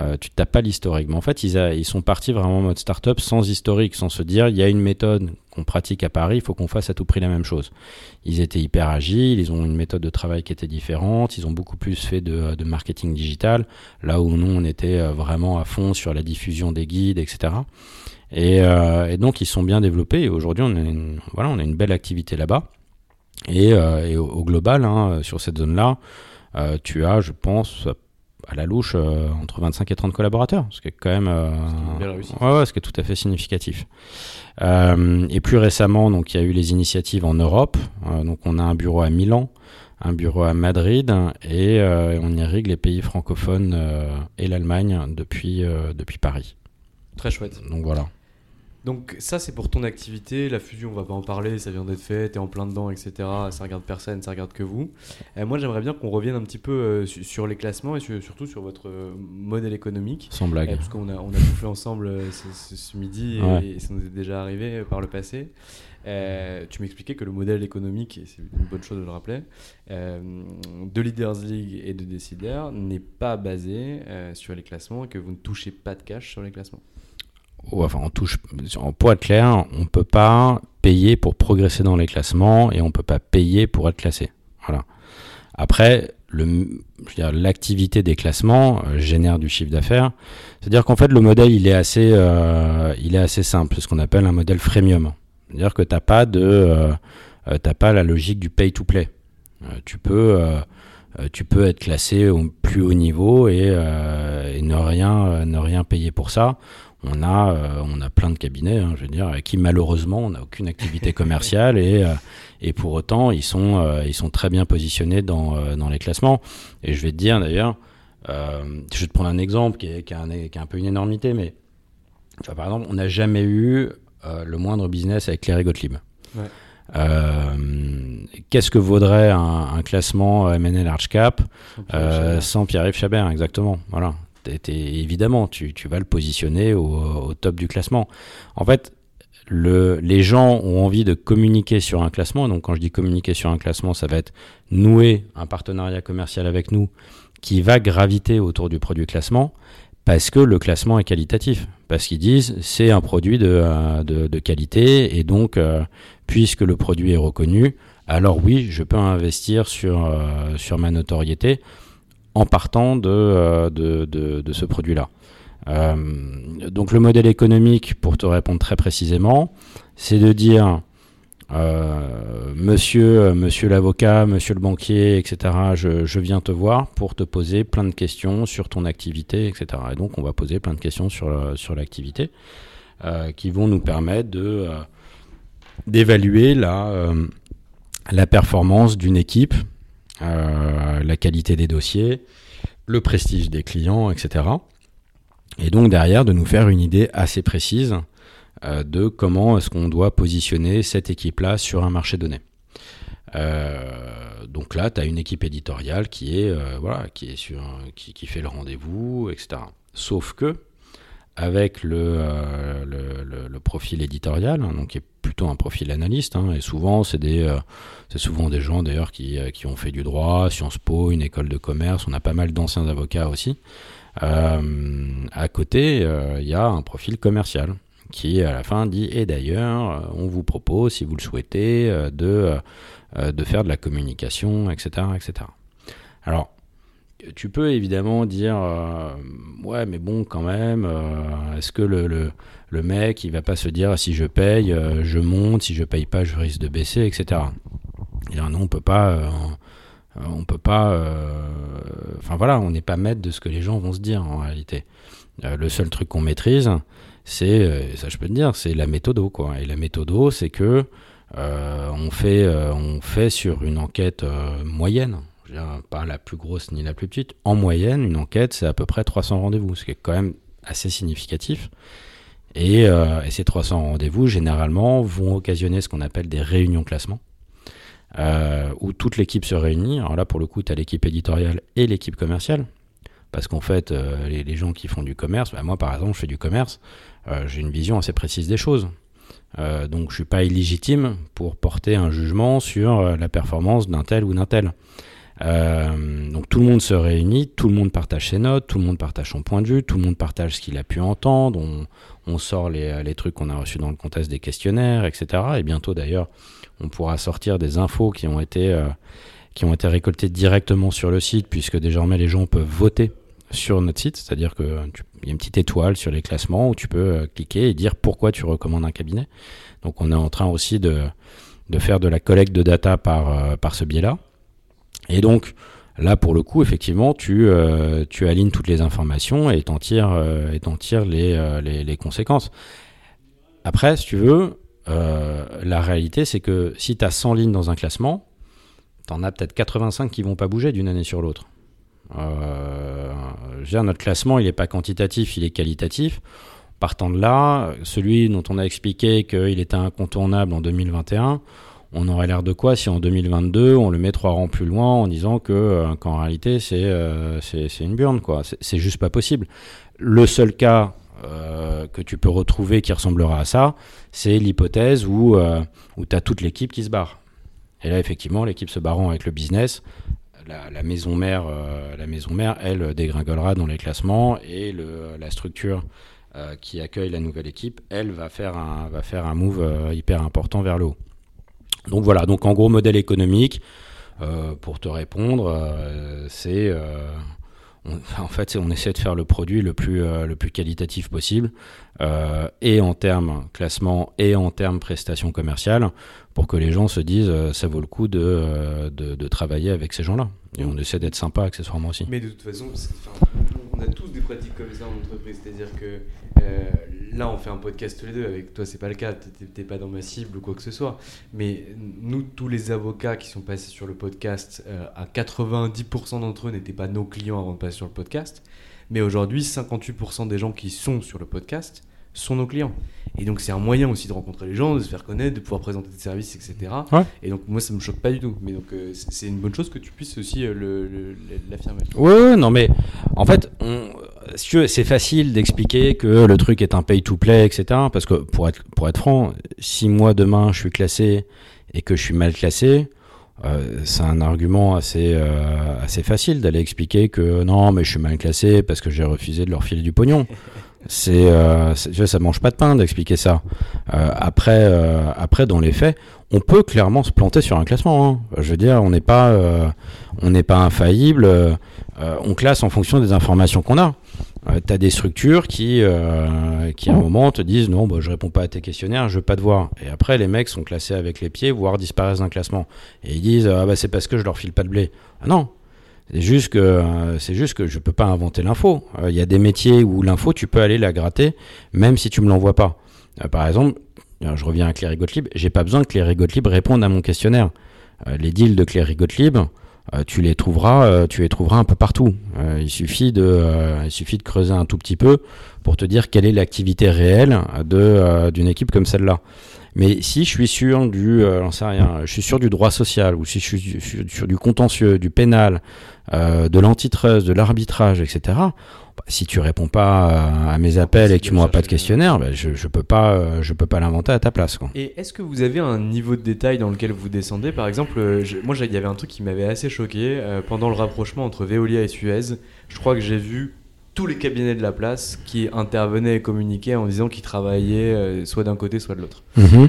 Speaker 2: Euh, tu n'as pas l'historique. Mais en fait, ils, sont partis vraiment en mode startup sans historique, sans se dire il y a une méthode qu'on pratique à Paris, il faut qu'on fasse à tout prix la même chose. Ils étaient hyper agiles, ils ont une méthode de travail qui était différente, ils ont beaucoup plus fait de, marketing digital, là où nous, on était euh, vraiment à fond sur la diffusion des guides, etc. Et, euh, et donc, ils sont bien développés. Et aujourd'hui, on, a une- voilà, on a une belle activité là-bas. Et, au, global, hein, sur cette zone-là, tu as, je pense, à la louche, euh, entre 25 et 30 collaborateurs, ce qui est quand même... euh,
Speaker 3: une belle réussite.
Speaker 2: ouais, ouais, ce qui est tout à fait significatif. Euh, et plus récemment, donc, il y a eu les initiatives en Europe. Euh, donc, on a un bureau à Milan, un bureau à Madrid, et on irrigue les pays francophones et l'Allemagne depuis, depuis Paris.
Speaker 3: Très chouette.
Speaker 2: Donc voilà.
Speaker 3: Donc ça c'est pour ton activité, la fusion on va pas en parler, ça vient d'être fait, t'es en plein dedans, etc. Ça regarde personne, ça regarde que vous. Euh, moi j'aimerais bien qu'on revienne un petit peu euh, su- sur les classements et sur- surtout sur votre euh, modèle économique.
Speaker 2: Sans blague.
Speaker 3: parce qu'on a, on a bouffé ensemble ce, midi et,
Speaker 2: Ouais.
Speaker 3: et ça nous est déjà arrivé par le passé. Tu m'expliquais que le modèle économique, et c'est une bonne chose de le rappeler, de Leaders League et de Decider n'est pas basé sur les classements et que vous ne touchez pas de cash sur les classements.
Speaker 2: Enfin, on touche, en être clair, on peut pas payer pour progresser dans les classements et on peut pas payer pour être classé. Voilà. Après, l'activité des classements euh, génère du chiffre d'affaires. C'est-à-dire qu'en fait, le modèle, il est assez, euh, il est assez simple. C'est ce qu'on appelle un modèle freemium. C'est-à-dire que pas de, euh, pas la logique du pay to play. Euh, tu peux, tu être classé au plus haut niveau et, ne ne rien payer pour ça. On a, euh, on a plein de cabinets, hein, je veux dire, avec qui malheureusement on n'a aucune activité commerciale et, euh, et pour autant ils sont, euh, ils sont très bien positionnés dans, dans les classements. Et je vais te dire d'ailleurs, je vais te prendre un exemple qui est, qui est un, qui est un peu une énormité, mais tu vois, par exemple, on n'a jamais eu le moindre business avec Claire et Gottlieb. Qu'est-ce que vaudrait un, classement MNL Large Cap sans Pierre-Yves Chabert Exactement. Voilà. Évidemment, tu, vas le positionner au, top du classement. En fait, les gens ont envie de communiquer sur un classement. Donc, quand je dis communiquer sur un classement, ça va être nouer un partenariat commercial avec nous qui va graviter autour du produit classement parce que le classement est qualitatif. Parce qu'ils disent c'est un produit de, euh, qualité et donc, euh, puisque le produit est reconnu, alors oui, je peux investir sur, euh, sur ma notoriété en partant de, de ce produit-là. donc le modèle économique, pour te répondre très précisément, c'est de dire euh, monsieur, euh, l'avocat, monsieur le banquier, etc., je, viens te voir pour te poser plein de questions sur ton activité, etc. Et donc, on va poser plein de questions sur, euh, l'activité qui vont nous permettre d'évaluer la performance d'une équipe, la qualité des dossiers, le prestige des clients, etc. Et donc, derrière, de nous faire une idée assez précise euh, de comment est-ce qu'on doit positionner cette équipe-là sur un marché donné. Euh, donc là, tu as une équipe éditoriale qui est, euh, voilà, qui, est sur, qui, fait le rendez-vous, etc. Sauf que, avec le, le, profil éditorial, hein, donc qui est plutôt un profil analyste, hein, et souvent, c'est des, c'est souvent des gens d'ailleurs qui, qui, ont fait du droit, Sciences Po, une école de commerce, on a pas mal d'anciens avocats aussi. à côté, il y a un profil commercial qui à la fin dit et d'ailleurs euh, on vous propose si vous le souhaitez euh, de, euh, de faire de la communication etc etc alors tu peux évidemment dire ouais mais bon quand même est-ce que le, le, mec il va pas se dire si je paye je monte si je paye pas je risque de baisser etc et non on peut peut pas enfin voilà on n'est pas maître de ce que les gens vont se dire en réalité le seul truc qu'on maîtrise c'est, euh, ça je peux te dire, c'est la méthode. Quoi. Et la méthode, c'est que euh, on, fait, euh, on fait sur une enquête moyenne, pas la plus grosse ni la plus petite, en moyenne, une enquête, c'est à peu près 300 rendez-vous, ce qui est quand même assez significatif. Et, ces 300 rendez-vous, généralement, vont occasionner ce qu'on appelle des réunions classement, où toute l'équipe se réunit. Alors là, pour le coup, tu as l'équipe éditoriale et l'équipe commerciale. Parce qu'en fait, les, gens qui font du commerce, bah, moi par exemple, je fais du commerce, euh, j'ai une vision assez précise des choses. Euh, donc je suis pas illégitime pour porter un jugement sur euh, la performance d'un tel ou d'un tel. Donc tout le monde se réunit, tout le monde partage ses notes, tout le monde partage son point de vue, tout le monde partage ce qu'il a pu entendre, on, sort les, les trucs qu'on a reçus dans le contexte des questionnaires, etc. Et bientôt d'ailleurs, on pourra sortir des infos qui ont été, qui ont été récoltées directement sur le site, puisque désormais les gens peuvent voter sur notre site, c'est-à-dire qu'il y a une petite étoile sur les classements où tu peux euh, cliquer et dire pourquoi tu recommandes un cabinet. Donc on est en train aussi de, de faire de la collecte de data par, euh, par ce biais-là. Et donc là, pour le coup, effectivement, tu, euh, alignes toutes les informations et t'en tires, et tires les, les, conséquences. Après, si tu veux, la réalité, c'est que si tu as 100 lignes dans un classement, tu en as peut-être 85 qui vont pas bouger d'une année sur l'autre. Euh, notre classement, il n'est pas quantitatif, il est qualitatif. Partant de là, celui dont on a expliqué qu'il était incontournable en 2021, on aurait l'air de quoi si en 2022 on le met trois rangs plus loin en disant que euh, qu'en réalité euh, c'est c'est une burne quoi. C'est juste pas possible. Le seul cas euh, que tu peux retrouver qui ressemblera à ça, c'est l'hypothèse où où tu as toute l'équipe qui se barre. Et là effectivement l'équipe se barrant avec le business, la, maison mère, euh, la maison mère, elle dégringolera dans les classements et le, la structure euh, qui accueille la nouvelle équipe, elle va faire un, va faire un move euh, hyper important vers le haut. Donc voilà, donc en gros modèle économique, pour te répondre, c'est en fait, on essaie de faire le produit le plus, le plus qualitatif possible, et en termes classement et en termes prestations commerciales, pour que les gens se disent ça vaut le coup de, de travailler avec ces gens-là. Et on essaie d'être sympa accessoirement aussi.
Speaker 1: Mais de toute façon, on a tous des pratiques comme ça en entreprise. C'est-à-dire que euh, là, on fait un podcast tous les deux. Avec toi, c'est pas le cas. T'es pas dans ma cible ou quoi que ce soit. Mais nous, tous les avocats qui sont passés sur le podcast, euh, à 90% d'entre eux n'étaient pas nos clients avant de passer sur le podcast. Mais aujourd'hui, 58% des gens qui sont sur le podcast sont nos clients. Et donc c'est un moyen aussi de rencontrer les gens, de se faire connaître, de pouvoir présenter tes services, etc.
Speaker 2: Ouais.
Speaker 1: Et donc moi ça me choque pas du tout. Mais donc euh, c'est une bonne chose que tu puisses aussi euh, l'affirmer.
Speaker 2: Ouais, non, mais en fait, on- si c'est facile d'expliquer que le truc est un pay-to-play, etc. Parce que pour être, pour être franc, si moi demain je suis classé et que je suis mal classé, euh, c'est un argument assez, euh, assez facile d'aller expliquer que non, mais je suis mal classé parce que j'ai refusé de leur filer du pognon. C'est, euh, ça mange pas de pain d'expliquer ça. Euh, après, euh, après, dans les faits, on peut clairement se planter sur un classement. hein. Je veux dire, on n'est pas, euh, on n'est pas infaillible. on classe en fonction des informations qu'on a. tu as des structures qui, qui à un moment te disent non, bah, je réponds pas à tes questionnaires, je veux pas te voir. Et après, les mecs sont classés avec les pieds, voire disparaissent d'un classement. Et ils disent ah bah c'est parce que je leur file pas de blé. Ah non. C'est juste que euh, c'est juste que je peux pas inventer l'info. Euh, Il y a des métiers où l'info tu peux aller la gratter même si tu me l'envoies pas. Euh, par exemple, je reviens à Cléry Gottlieb, j'ai pas besoin que Cléry Gottlieb réponde à mon questionnaire. Les deals de Cléry Gottlieb, tu les trouveras, tu les trouveras un peu partout. Il suffit de, il suffit de creuser un tout petit peu pour te dire quelle est l'activité réelle de d'une équipe comme celle-là. Mais si je suis sûr du, sais rien, je suis du droit social, ou si je suis sur du contentieux, du pénal, euh, de l'antitrust, de l'arbitrage, etc. bah, si tu réponds pas euh, à mes appels et que tu m'envoies pas de questionnaire, bah, je, je peux pas, euh, je peux pas l'inventer à ta place. Quoi.
Speaker 1: Et est-ce que vous avez un niveau de détail dans lequel vous descendez? Par exemple, je- moi il y avait un truc qui m'avait assez choqué euh, pendant le rapprochement entre Veolia et Suez. Je crois que j'ai vu tous les cabinets de la place qui intervenaient et communiquaient en disant qu'ils travaillaient euh, soit d'un côté soit de l'autre.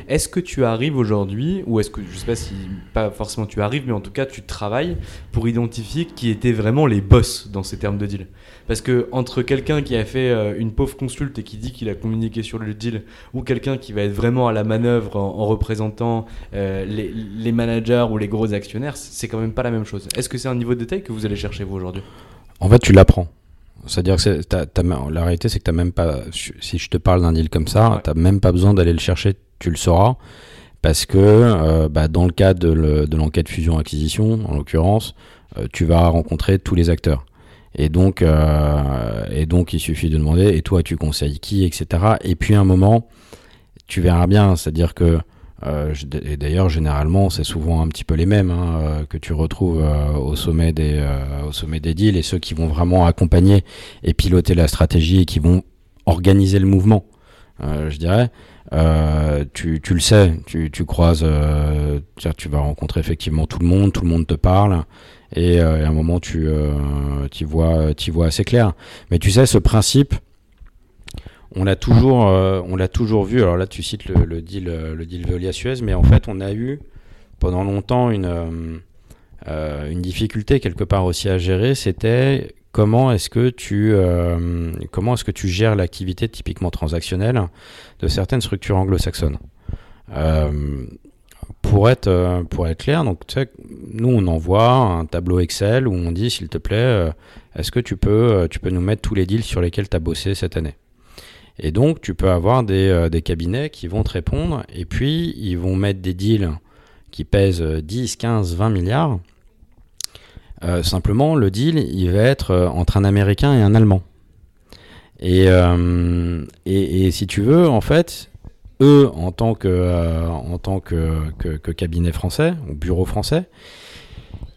Speaker 1: Est-ce que tu arrives aujourd'hui, ou est-ce que, je sais pas si, pas forcément tu arrives, mais en tout cas tu travailles pour identifier qui étaient vraiment les boss dans ces termes de deal? Parce que entre quelqu'un qui a fait euh, une pauvre consulte et qui dit qu'il a communiqué sur le deal, ou quelqu'un qui va être vraiment à la manœuvre en, en représentant euh, les, les managers ou les gros actionnaires, c'est quand même pas la même chose. Est-ce que c'est un niveau de détail que vous allez chercher vous aujourd'hui?
Speaker 2: En fait, tu l'apprends. C'est-à-dire que t'as- la réalité, c'est que t'as même pas. Si je te parle d'un deal comme ça,
Speaker 1: Ouais.
Speaker 2: t'as même pas besoin d'aller le chercher. Tu le sauras parce que euh, bah, dans le cadre de le- de l'enquête fusion-acquisition, en l'occurrence, euh, tu vas rencontrer tous les acteurs. Et donc, euh, et donc, il suffit de demander. Et toi, tu conseilles qui, etc. Et puis, à un moment, tu verras bien. C'est-à-dire que euh, et d'ailleurs, généralement, c'est souvent un petit peu les mêmes hein, euh, que tu retrouves euh, au sommet des au sommet des deals et ceux qui vont vraiment accompagner et piloter la stratégie et qui vont organiser le mouvement. je dirais. Tu, tu le sais, tu, tu croises, tu, vas rencontrer effectivement tout le monde, tout le monde te parle, et, à un moment tu euh, y vois, t'y vois assez clair. Mais tu sais, ce principe, on l'a toujours, euh, on l'a toujours vu. Alors là, tu cites le, deal, euh, le deal Veolia Suez, mais en fait, on a eu pendant longtemps une euh, euh, une difficulté quelque part aussi à gérer. C'était comment est-ce que tu euh, comment est-ce que tu gères l'activité typiquement transactionnelle de certaines structures anglo-saxonnes. Euh, pour être euh, clair, nous on envoie un tableau Excel où on dit s'il te plaît, euh, est-ce que tu peux euh, tu peux nous mettre tous les deals sur lesquels tu as bossé cette année? Et donc, tu peux avoir des, euh, des cabinets qui vont te répondre et puis ils vont mettre des deals qui pèsent euh, 10, 15, 20 milliards. Euh, simplement, le deal, il va être euh, entre un Américain et un Allemand. Et, et, si tu veux, en fait, eux, en tant que, que cabinet français ou bureau français,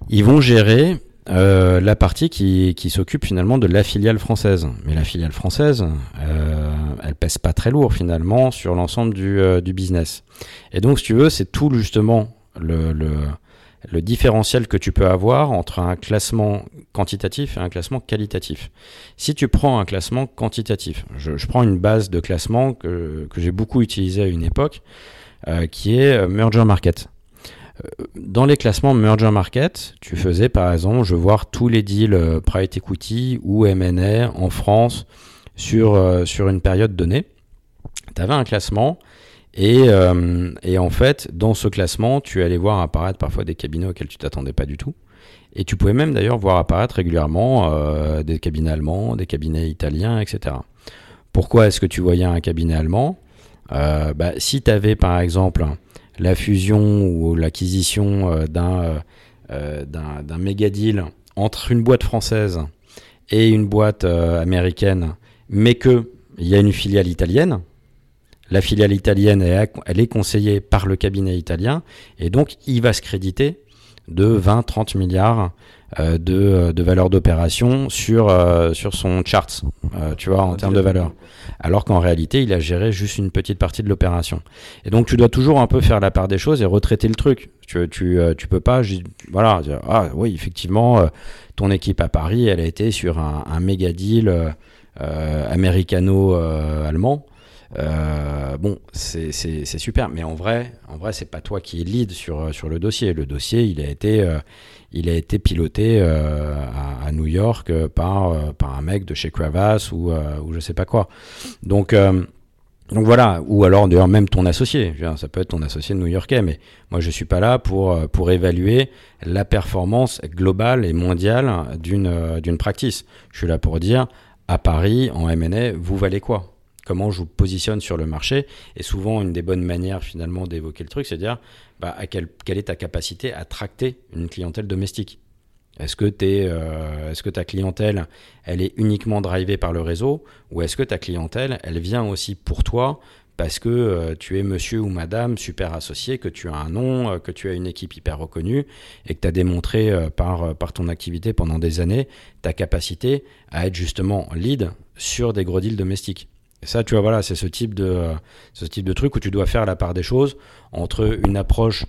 Speaker 2: ils vont gérer euh, la partie qui, qui s'occupe finalement de la filiale française. Mais la filiale française, euh, elle pèse pas très lourd finalement sur l'ensemble du, euh, du business. Et donc, si tu veux, c'est tout justement le, le, le différentiel que tu peux avoir entre un classement quantitatif et un classement qualitatif. Si tu prends un classement quantitatif, je, je prends une base de classement que, que j'ai beaucoup utilisé à une époque, euh, qui est euh, Merger Market. Dans les classements Merger Market, tu faisais par exemple, je voir tous les deals euh, private equity ou M&A en France sur, euh, sur une période donnée. Tu avais un classement et, euh, et en fait, dans ce classement, tu allais voir apparaître parfois des cabinets auxquels tu t'attendais pas du tout. Et tu pouvais même d'ailleurs voir apparaître régulièrement des cabinets allemands, des cabinets italiens, etc. Pourquoi est-ce que tu voyais un cabinet allemand? Bah, Si tu avais par exemple la fusion ou l'acquisition euh, d'un euh, euh, d'un d'un méga deal entre une boîte française et une boîte américaine, mais que il y a une filiale italienne, la filiale italienne, elle, elle est conseillée par le cabinet italien, et donc il va se créditer de 20-30 milliards de, de valeur d'opération sur, euh, sur son charts, euh, tu vois, en termes de valeur. Alors qu'en réalité, il a géré juste une petite partie de l'opération. Et donc, tu dois toujours un peu faire la part des choses et retraiter le truc. Tu, tu, tu peux pas, voilà, dire, ah oui, effectivement, ton équipe à Paris, elle a été sur un, un méga deal américano-allemand. Euh, bon, c'est super, mais en vrai, en vrai, c'est pas toi qui lead sur, sur le dossier. Le dossier, il a été, euh, il a été piloté euh, à, New York par, par un mec de chez Cravasse ou, ou je sais pas quoi. Donc, donc voilà, ou alors d'ailleurs même ton associé. Ça peut être ton associé new-yorkais, mais moi je suis pas là pour, pour évaluer la performance globale et mondiale d'une d'une practice. Je suis là pour dire à Paris en M&A, vous valez quoi? Comment je vous positionne sur le marché. Et souvent, une des bonnes manières finalement d'évoquer le truc, c'est de dire bah, à quelle, est ta capacité à tracter une clientèle domestique? Est-ce que, euh, est-ce que ta clientèle, elle est uniquement drivée par le réseau? Ou est-ce que ta clientèle, elle vient aussi pour toi parce que euh, tu es monsieur ou madame super associé, que tu as un nom, euh, que tu as une équipe hyper reconnue et que tu as démontré par, par ton activité pendant des années ta capacité à être justement lead sur des gros deals domestiques? Et ça, tu vois, voilà, c'est ce type de ce type de truc où tu dois faire la part des choses entre une approche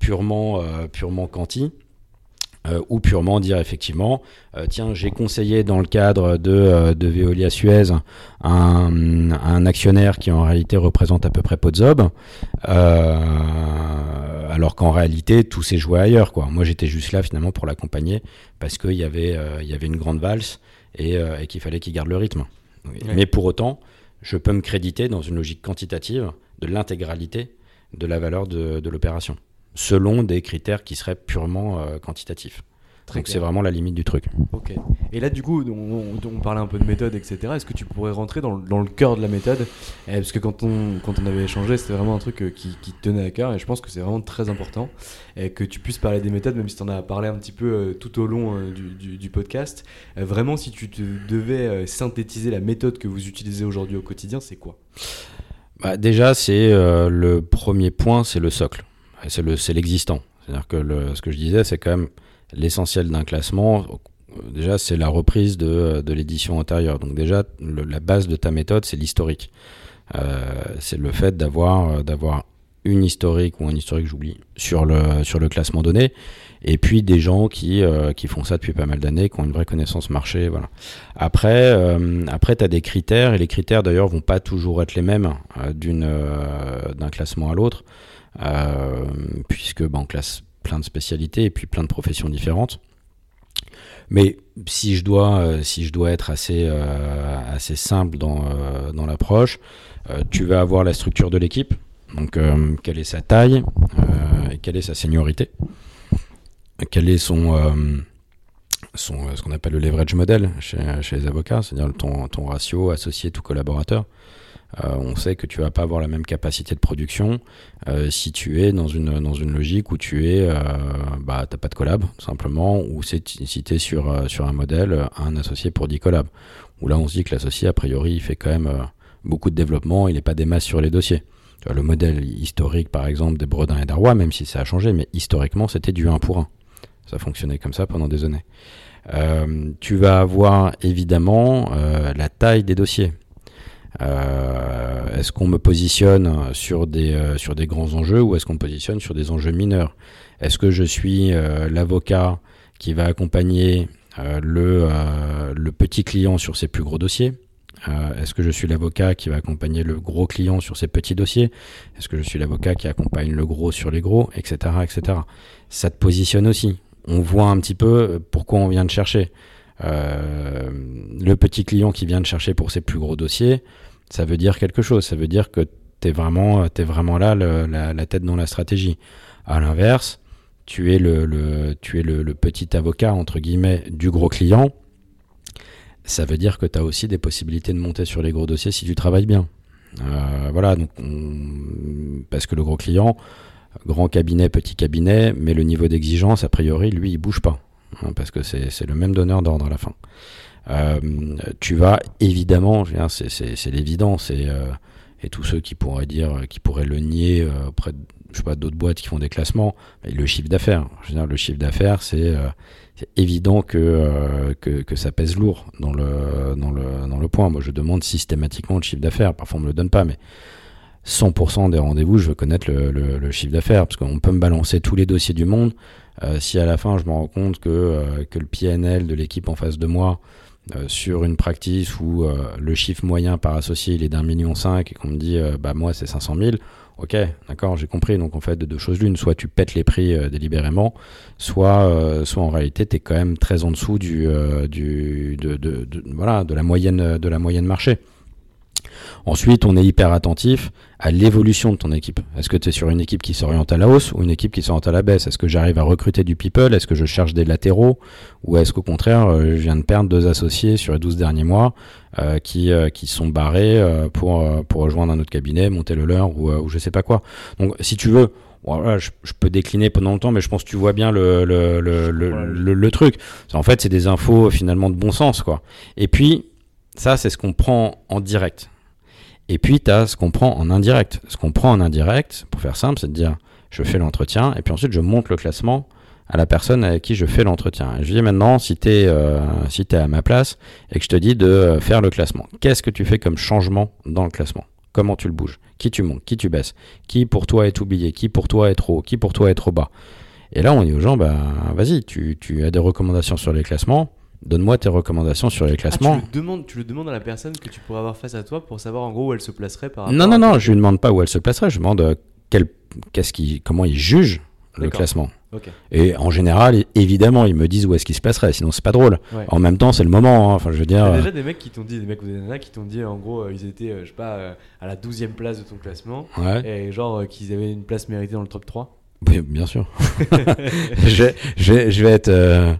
Speaker 2: purement euh, purement quanti euh, ou purement dire effectivement, euh, tiens, j'ai conseillé dans le cadre de, de Veolia Suez un, un, actionnaire qui en réalité représente à peu près Podzob, alors qu'en réalité tout s'est joué ailleurs. Quoi. Moi j'étais juste là finalement pour l'accompagner parce qu'il y, avait, il y avait une grande valse et, et qu'il fallait qu'il garde le rythme. Mais pour autant, je peux me créditer dans une logique quantitative de l'intégralité de la valeur de, l'opération, selon des critères qui seraient purement euh, quantitatifs. Donc c'est vraiment la limite du truc.
Speaker 1: Ok. Et là, du coup, on, parlait un peu de méthode, etc. Est-ce que tu pourrais rentrer dans, le cœur de la méthode? Eh, Parce que quand on, quand on avait échangé, c'était vraiment un truc euh, qui, qui, te tenait à cœur et je pense que c'est vraiment très important et que tu puisses parler des méthodes, même si tu en as parlé un petit peu euh, tout au long euh, du, du, podcast. vraiment, si tu te devais synthétiser la méthode que vous utilisez aujourd'hui au quotidien, c'est quoi?
Speaker 2: Bah, Déjà, c'est le premier point, c'est le socle. C'est l'existant. C'est-à-dire que le, ce que je disais, c'est quand même l'essentiel d'un classement, déjà, c'est la reprise de, de l'édition antérieure. Donc déjà, la base de ta méthode, c'est l'historique. Euh, c'est le fait d'avoir une historique ou un historique, j'oublie, sur le, sur le classement donné, et puis des gens qui, euh, qui font ça depuis pas mal d'années, qui ont une vraie connaissance marché. Voilà. Après, euh, après tu as des critères, et les critères d'ailleurs vont pas toujours être les mêmes d'un classement à l'autre, puisque ben, classe plein de spécialités et puis plein de professions différentes. Mais si je dois, euh, si je dois être assez, euh, assez simple dans, euh, dans l'approche, tu vas avoir la structure de l'équipe, donc quelle est sa taille, quelle est sa seniorité, quel est son, son ce qu'on appelle le leverage model chez, les avocats, c'est-à-dire ton, ton ratio associé tout collaborateur. Euh, on sait que tu vas pas avoir la même capacité de production euh, si tu es dans une, logique où tu es, euh, bah, t'as pas de collab, simplement, ou si tu es sur, un modèle, un associé pour 10 collabs. Où là, on se dit que l'associé, a priori, il fait quand même beaucoup de développement, il n'est pas des masses sur les dossiers. Le modèle historique, par exemple, des Bredin et d'Arrois, même si ça a changé, mais historiquement, c'était du 1 pour 1. Ça fonctionnait comme ça pendant des années. tu vas avoir évidemment la taille des dossiers. Euh, est-ce qu'on me positionne sur des, euh, sur des grands enjeux ou est-ce qu'on me positionne sur des enjeux mineurs? Est-ce que je suis euh, l'avocat qui va accompagner le, le petit client sur ses plus gros dossiers? Est-ce que je suis l'avocat qui va accompagner le gros client sur ses petits dossiers? Est-ce que je suis l'avocat qui accompagne le gros sur les gros, etc., etc. Ça te positionne aussi. On voit un petit peu pourquoi on vient de chercher. le petit client qui vient de chercher pour ses plus gros dossiers, ça veut dire quelque chose. Ça veut dire que tu es vraiment, es vraiment là, la, tête dans la stratégie. À l'inverse, tu es, le, tu es le, petit avocat, entre guillemets, du gros client. Ça veut dire que tu as aussi des possibilités de monter sur les gros dossiers si tu travailles bien. Euh, voilà, donc parce que le gros client, grand cabinet, petit cabinet, mais le niveau d'exigence, a priori, lui, il bouge pas. Hein, parce que c'est le même donneur d'ordre à la fin. Euh, tu vas évidemment, c'est l'évident, c'est euh, et tous ceux qui pourraient dire, qui pourraient le nier euh, auprès de, je sais pas, d'autres boîtes qui font des classements, le chiffre d'affaires. Le chiffre d'affaires, c'est euh, évident que, euh, ça pèse lourd dans le, point. Moi, je demande systématiquement le chiffre d'affaires. Parfois, on me le donne pas, mais 100% des rendez-vous, je veux connaître le, chiffre d'affaires parce qu'on peut me balancer tous les dossiers du monde. Euh, si à la fin, je me rends compte euh, que le PNL de l'équipe en face de moi euh, sur une practice où euh, le chiffre moyen par associé il est d'un million cinq et qu'on me dit euh, bah moi c'est 500 000, ok, d'accord, j'ai compris. Donc en fait, de deux choses l'une, soit tu pètes les prix délibérément, soit, soit en réalité tu es quand même très en dessous du, du, de, de, de- voilà, de, la moyenne, de la moyenne marché. Ensuite, on est hyper attentif à l'évolution de ton équipe. Est-ce que tu es sur une équipe qui s'oriente à la hausse ou une équipe qui s'oriente à la baisse? Est-ce que j'arrive à recruter du people? Est-ce que je cherche des latéraux? Ou est-ce qu'au contraire, euh, je viens de perdre deux associés sur les 12 derniers mois euh, qui, euh, qui sont barrés euh, pour, pour rejoindre un autre cabinet, monter le leur ou, ou je sais pas quoi. Donc, si tu veux, voilà, je, je peux décliner pendant longtemps, mais je pense que tu vois bien le, le, le, le- le truc. En fait, c'est des infos finalement de bon sens, quoi. Et puis, ça, c'est ce qu'on prend en direct. Et puis, tu as ce qu'on prend en indirect. Ce qu'on prend en indirect, pour faire simple, c'est de dire je fais l'entretien et puis ensuite je monte le classement à la personne avec qui je fais l'entretien. Et je dis maintenant, si tu es, si t'es à ma place et que je te dis de euh, faire le classement, qu'est-ce que tu fais comme changement dans le classement? Comment tu le bouges? Qui tu montes? Qui tu baisses? Qui pour toi est oublié? Qui pour toi est trop haut? Qui pour toi est trop bas? Et là, on dit aux gens, bah, vas-y, tu, tu as des recommandations sur les classements. Donne-moi tes recommandations sur les
Speaker 1: Ah,
Speaker 2: classements.
Speaker 1: tu, le demandes, tu le demandes à la personne que tu pourrais avoir face à toi pour savoir en gros où elle se placerait par rapport
Speaker 2: Non, non,
Speaker 1: à
Speaker 2: non,
Speaker 1: ton-
Speaker 2: je lui demande pas où elle se placerait, je demande euh, quel, qu'est-ce qui, comment il juge le classement. Et en général, évidemment, ils me disent où est-ce qu'il se placerait, sinon c'est pas drôle.
Speaker 1: Ouais.
Speaker 2: En même temps, c'est le moment, hein. enfin je veux dire.
Speaker 1: T'as
Speaker 2: euh,
Speaker 1: déjà des mecs qui t'ont dit, des mecs ou des nanas qui t'ont dit en gros euh, ils étaient, euh, je sais pas, euh, à la 12 e place de ton classement
Speaker 2: ouais,
Speaker 1: et genre euh, qu'ils avaient une place méritée dans le top 3.
Speaker 2: Oui, bien sûr. je, vais- je, vais- je vais être. euh,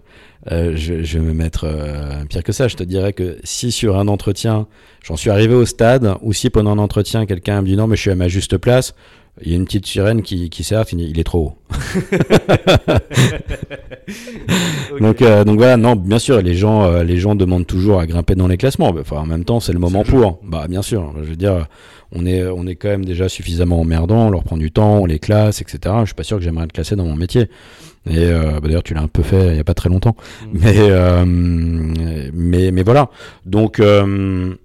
Speaker 2: euh, je, je vais me mettre euh, pire que ça. Je te dirais que si sur un entretien, j'en suis arrivé au stade, ou si pendant un entretien, quelqu'un me dit non, mais je suis à ma juste place, il y a une petite sirène qui, qui s'arrête, il est trop haut. Donc, euh, donc voilà, non, bien sûr, les gens, euh, les gens demandent toujours à grimper dans les classements. Enfin, en même temps, c'est le moment pour. Bah, bien sûr. Je veux dire, on est, on est quand même déjà suffisamment emmerdant. On leur prend du temps, on les classe, etc. Je suis pas sûr que j'aimerais être classé dans mon métier. Et euh, bah, d'ailleurs, tu l'as un peu fait il y a pas très longtemps.
Speaker 1: Mm.
Speaker 2: Mais, euh, mais, mais voilà. Donc, euh,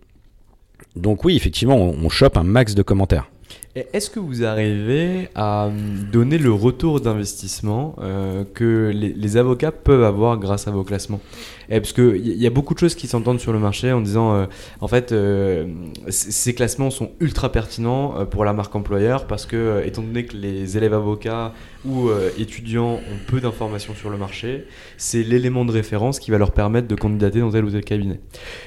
Speaker 2: donc oui, effectivement, on, on chope un max de commentaires.
Speaker 1: Est-ce que vous arrivez à euh, donner le retour d'investissement euh, que les, les avocats peuvent avoir grâce à vos classements? Et Parce qu'il y, a beaucoup de choses qui s'entendent sur le marché en disant euh, en fait euh, ces classements sont ultra pertinents euh, pour la marque employeur parce que étant donné que les élèves avocats ou étudiants ont peu d'informations sur le marché, c'est l'élément de référence qui va leur permettre de candidater dans tel ou tel cabinet.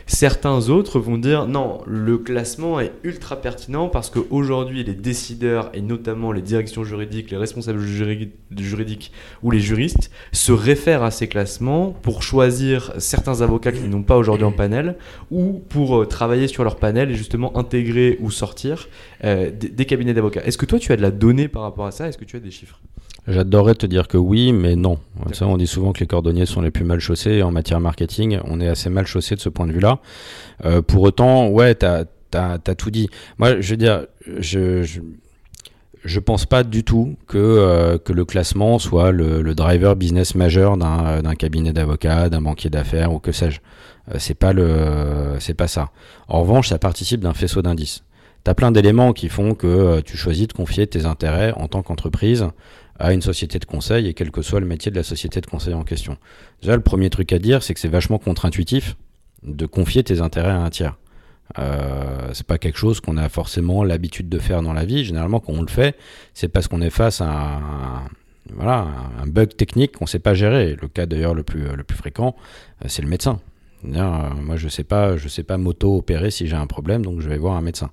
Speaker 1: Certains autres vont dire non, le classement est ultra pertinent parce qu'aujourd'hui les décideurs et notamment les directions juridiques, les responsables juri- juridiques ou les juristes se réfèrent à ces classements pour choisir certains avocats qui n'ont pas aujourd'hui en panel ou pour euh, travailler sur leur panel et justement intégrer ou sortir euh, des, des cabinets d'avocats. Est-ce que toi tu as de la donnée par rapport à ça? Est-ce que tu as des chiffres?
Speaker 2: J'adorerais te dire que oui, mais non. Ça, on dit souvent que les cordonniers sont les plus mal chaussés. Et en matière marketing, on est assez mal chaussé de ce point de vue-là. Euh, pour autant, ouais, t'as as, tout dit. Moi, je veux dire, je, je, je pense pas du tout que, euh, que le classement soit le, driver business majeur d'un d'un cabinet d'avocats, d'un banquier d'affaires ou que sais-je. Euh, c'est pas le, c'est pas ça. En revanche, ça participe d'un faisceau d'indices. T'as plein d'éléments qui font que euh, tu choisis de confier tes intérêts en tant qu'entreprise à une société de conseil et quel que soit le métier de la société de conseil en question. Déjà, le premier truc à dire, c'est que c'est vachement contre-intuitif de confier tes intérêts à un tiers. Euh, c'est pas quelque chose qu'on a forcément l'habitude de faire dans la vie. Généralement, quand on le fait, c'est parce qu'on est face à un, voilà, un bug technique qu'on sait pas gérer. Le cas d'ailleurs le plus, le plus fréquent, euh, c'est le médecin. Euh, moi, je sais pas, je sais pas m'auto-opérer si j'ai un problème, donc je vais voir un médecin.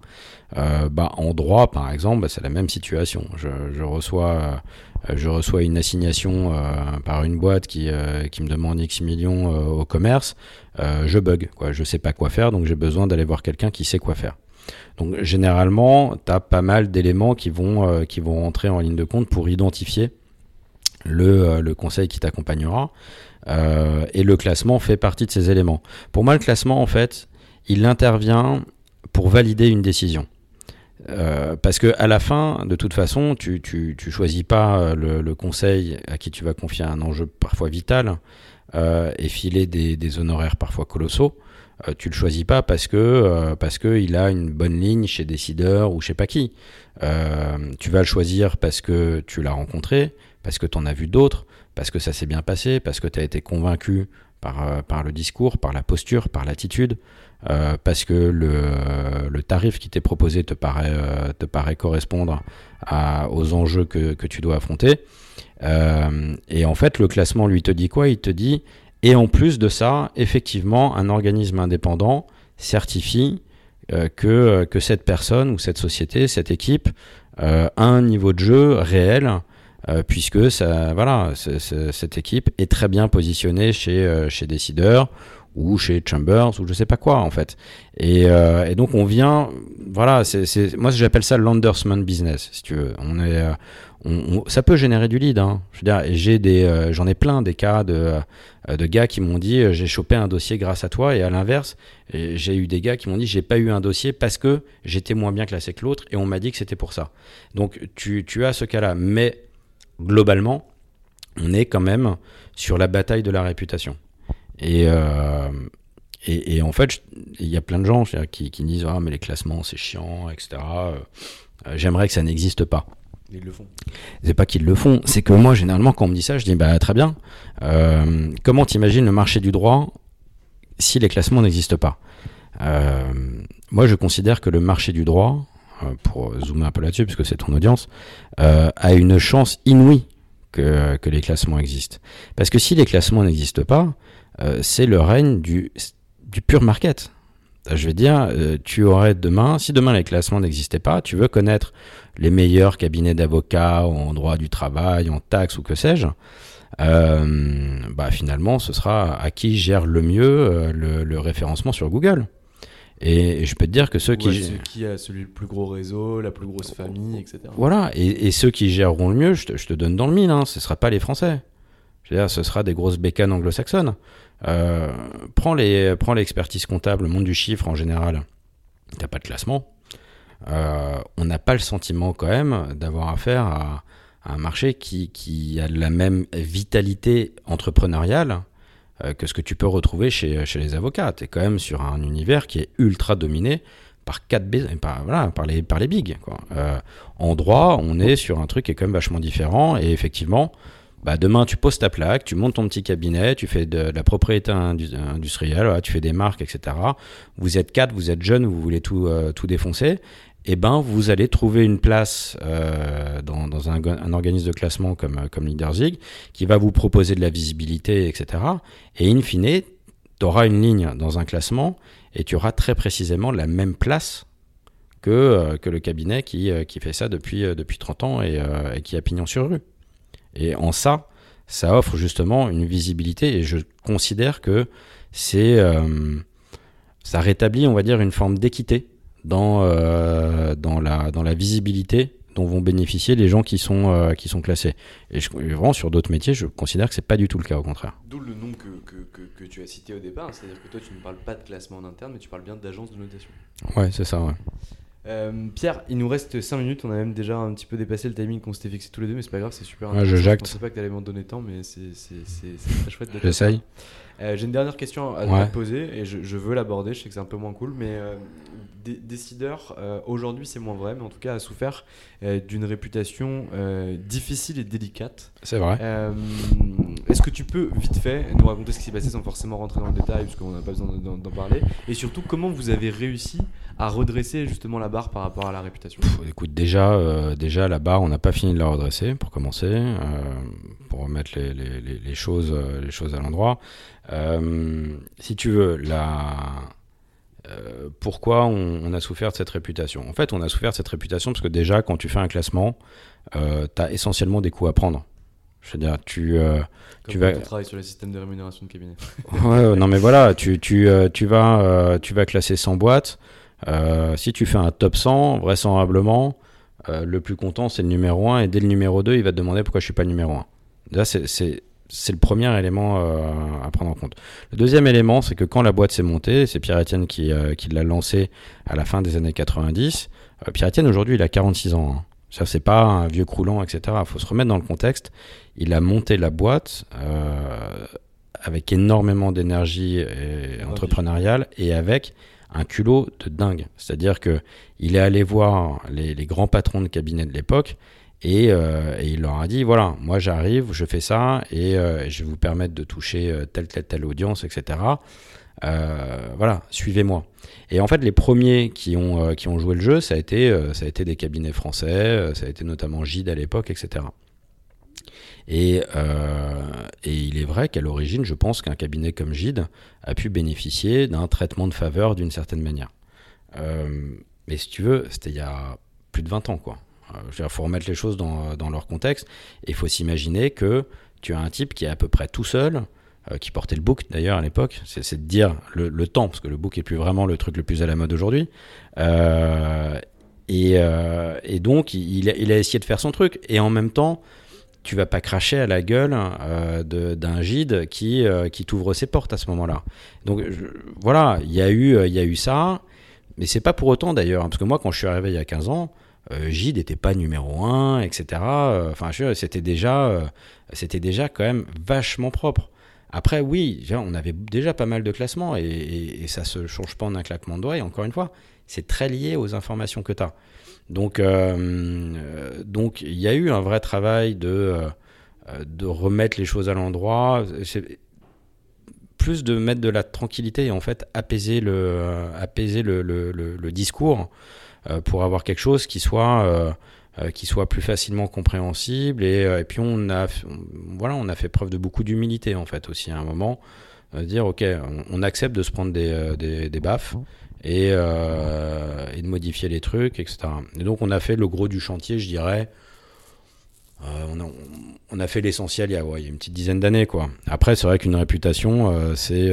Speaker 2: Euh, bah, en droit, par exemple, bah, c'est la même situation. Je, reçois, euh, je reçois une assignation par une boîte qui, qui me demande X millions au commerce. Je bug, quoi. Je sais pas quoi faire, donc j'ai besoin d'aller voir quelqu'un qui sait quoi faire. Donc généralement, tu as pas mal d'éléments qui vont, qui vont rentrer en ligne de compte pour identifier le, le conseil qui t'accompagnera. Euh, et le classement fait partie de ces éléments. Pour moi, le classement, en fait, il intervient pour valider une décision. Euh, parce que à la fin, de toute façon, tu, tu, tu choisis pas euh, le, conseil à qui tu vas confier un enjeu parfois vital et filer des, des, honoraires parfois colossaux. Euh, tu le choisis pas parce que parce que il a une bonne ligne chez décideur ou je sais pas qui. tu vas le choisir parce que tu l'as rencontré, parce que tu en as vu d'autres, parce que ça s'est bien passé, parce que tu as été convaincu par, par le discours, par la posture, par l'attitude. Euh, parce que le, tarif qui t'est proposé te paraît, euh, correspondre aux enjeux que, tu dois affronter. Euh, et en fait, le classement lui te dit quoi? Il te dit, et en plus de ça, effectivement, un organisme indépendant certifie euh, que cette personne ou cette société, cette équipe, a un niveau de jeu réel. Puisque ça, voilà, cette équipe est très bien positionnée chez, chez décideurs ou chez Chambers ou je sais pas quoi en fait. Et, euh, et donc on vient, voilà, c'est moi j'appelle ça l'endorsement business si tu veux. On est, euh, on, on, ça peut générer du lead. Hein. Je veux dire, j'ai des, euh, j'en ai plein des cas de, euh, de gars qui m'ont dit j'ai chopé un dossier grâce à toi et à l'inverse, j'ai eu des gars qui m'ont dit j'ai pas eu un dossier parce que j'étais moins bien classé que l'autre et on m'a dit que c'était pour ça. Donc tu, tu as ce cas-là, mais globalement on est quand même sur la bataille de la réputation. Et, euh, et, et, en fait, il y a plein de gens qui, qui disent Ah, mais les classements, c'est chiant, etc. Euh, j'aimerais que ça n'existe pas.
Speaker 1: Ils le font.
Speaker 2: C'est pas qu'ils le font, c'est que moi, généralement, quand on me dit ça, je dis Bah, très bien. Euh, comment t'imagines le marché du droit si les classements n'existent pas? Euh, Moi, je considère que le marché du droit, pour zoomer un peu là-dessus, puisque c'est ton audience, a une chance inouïe que, les classements existent. Parce que si les classements n'existent pas, euh, c'est le règne du, du pur market. Je veux dire, euh, tu aurais demain, si demain les classements n'existaient pas, tu veux connaître les meilleurs cabinets d'avocats en droit du travail, en taxes ou que sais-je, euh, bah finalement, ce sera à qui gère le mieux euh, le, référencement sur Google. Et, je peux te dire que ceux
Speaker 1: ouais,
Speaker 2: qui...
Speaker 1: Ceux qui a celui le plus gros réseau, la plus grosse famille, etc.
Speaker 2: Voilà, et, et ceux qui géreront le mieux, je te, je te donne dans le mille, hein, ce ne sera pas les Français. Je veux dire, ce sera des grosses bécanes anglo-saxonnes. Euh, prends l'expertise comptable, le monde du chiffre en général. T'as pas de classement. Euh, on n'a pas le sentiment quand même d'avoir affaire à, à, un marché qui, qui a la même vitalité entrepreneuriale que ce que tu peux retrouver chez, chez les avocats. Tu es quand même sur un univers qui est ultra dominé par quatre par, voilà, par les par les bigs. Euh, en droit, on est sur un truc qui est quand même vachement différent et effectivement, bah demain tu poses ta plaque, tu montes ton petit cabinet, tu fais de, la propriété industrielle, tu fais des marques, etc. Vous êtes quatre, vous êtes jeunes, vous voulez tout, euh, tout défoncer. Eh ben vous allez trouver une place euh, dans, un, organisme de classement comme, comme Leaderzig qui va vous proposer de la visibilité, etc. Et in fine, tu auras une ligne dans un classement et tu auras très précisément la même place que, euh, que le cabinet qui, euh, qui fait ça depuis, euh, depuis 30 ans et, qui a pignon sur rue. Et en ça, ça offre justement une visibilité et je considère que c'est euh, ça rétablit, on va dire, une forme d'équité dans, euh, dans, la, dans la visibilité dont vont bénéficier les gens qui sont, euh, qui sont classés. Et je, vraiment, sur d'autres métiers, je considère que c'est pas du tout le cas, au contraire.
Speaker 1: D'où le nom que, que, que, que, tu as cité au départ, c'est-à-dire que toi, tu ne parles pas de classement en interne, mais tu parles bien d'agence de notation.
Speaker 2: Ouais, c'est ça, ouais.
Speaker 1: Euh, Pierre, il nous reste 5 minutes. On a même déjà un petit peu dépassé le timing qu'on s'était fixé tous les deux, mais c'est pas grave, c'est super.
Speaker 2: Ouais, je jacte.
Speaker 1: Je pensais pas que tu allais m'en donner tant, mais c'est très chouette.
Speaker 2: J'essaye.
Speaker 1: Euh, J'ai une dernière question à
Speaker 2: ouais.
Speaker 1: te poser et je, je veux l'aborder. Je sais que c'est un peu moins cool, mais décideur, euh, aujourd'hui c'est moins vrai, mais en tout cas a souffert euh, d'une réputation euh, difficile et délicate.
Speaker 2: C'est vrai.
Speaker 1: Euh, est-ce que tu peux vite fait nous raconter ce qui s'est passé sans forcément rentrer dans le détail, parce qu'on n'a pas besoin d'en parler, et surtout comment vous avez réussi à redresser justement la barre par rapport à la réputation?
Speaker 2: Pff, Écoute, déjà, déjà la barre, on n'a pas fini de la redresser pour commencer, pour remettre les, les, les, les choses, les choses à l'endroit. si tu veux, la euh, pourquoi on, on, a souffert de cette réputation? En fait, on a souffert de cette réputation parce que déjà, quand tu fais un classement, euh, tu as essentiellement des coûts à prendre. Je veux dire, tu, euh,
Speaker 1: Comme
Speaker 2: tu vas.
Speaker 1: travailles sur le système de rémunération de cabinet.
Speaker 2: ouais, non, mais voilà, tu, tu, euh, tu, vas, euh, tu vas classer 100 boîtes. Si tu fais un top 100, vraisemblablement, le plus content, c'est le numéro 1. Et dès le numéro 2, il va te demander pourquoi je suis pas le numéro 1. Déjà, c'est c'est le premier élément euh, à prendre en compte. Le deuxième élément, c'est que quand la boîte s'est montée, c'est Pierre-Etienne qui, euh, qui l'a lancé à la fin des années 90, Euh, Pierre-Etienne, aujourd'hui, il a 46 ans. Hein. Ça, c'est pas un vieux croulant, etc. Il faut se remettre dans le contexte. Il a monté la boîte avec énormément d'énergie entrepreneuriale et avec un culot de dingue. C'est-à-dire que il est allé voir les, grands patrons de cabinet de l'époque et, euh, et, il leur a dit voilà, moi j'arrive, je fais ça et euh, je vais vous permettre de toucher euh, telle, telle, telle audience, etc. voilà, suivez-moi. Et en fait, les premiers qui ont, qui ont joué le jeu, ça a, été, ça a été des cabinets français, ça a été notamment Gide à l'époque, etc. Et, et, il est vrai qu'à l'origine, je pense qu'un cabinet comme Gide a pu bénéficier d'un traitement de faveur d'une certaine manière. mais si tu veux, c'était il y a plus de 20 ans, quoi. Il faut remettre les choses dans, dans leur contexte. Et il faut s'imaginer que tu as un type qui est à peu près tout seul, euh, qui portait le book d'ailleurs à l'époque. C'est de dire le, temps, parce que le book est plus vraiment le truc le plus à la mode aujourd'hui. Euh, et, euh, et, donc, il, a essayé de faire son truc. Et en même temps, tu vas pas cracher à la gueule d'un gide qui, qui t'ouvre ses portes à ce moment-là. Donc voilà, il y, a eu, y a eu ça. Mais c'est pas pour autant d'ailleurs, hein, parce que moi, quand je suis arrivé il y a 15 ans, euh, Gide n'était pas numéro 1, etc. Euh, enfin, c'était déjà, euh, c'était déjà quand même vachement propre. Après, oui, on avait déjà pas mal de classements et, et, ça se change pas en un claquement de doigts. Et encore une fois, c'est très lié aux informations que tu as. Donc, donc, il y a eu un vrai travail de, de remettre les choses à l'endroit. Plus de mettre de la tranquillité et en fait apaiser le, apaiser le, discours euh, pour avoir quelque chose qui soit euh, euh, qui soit plus facilement compréhensible et, et, puis on a voilà on a fait preuve de beaucoup d'humilité en fait aussi à un moment dire ok on, accepte de se prendre des, des, des baffes et, euh, et, de modifier les trucs etc et donc on a fait le gros du chantier je dirais euh, on, a, on, a, fait l'essentiel il, ouais, il, y a une petite dizaine d'années quoi. Après c'est vrai qu'une réputation euh, c'est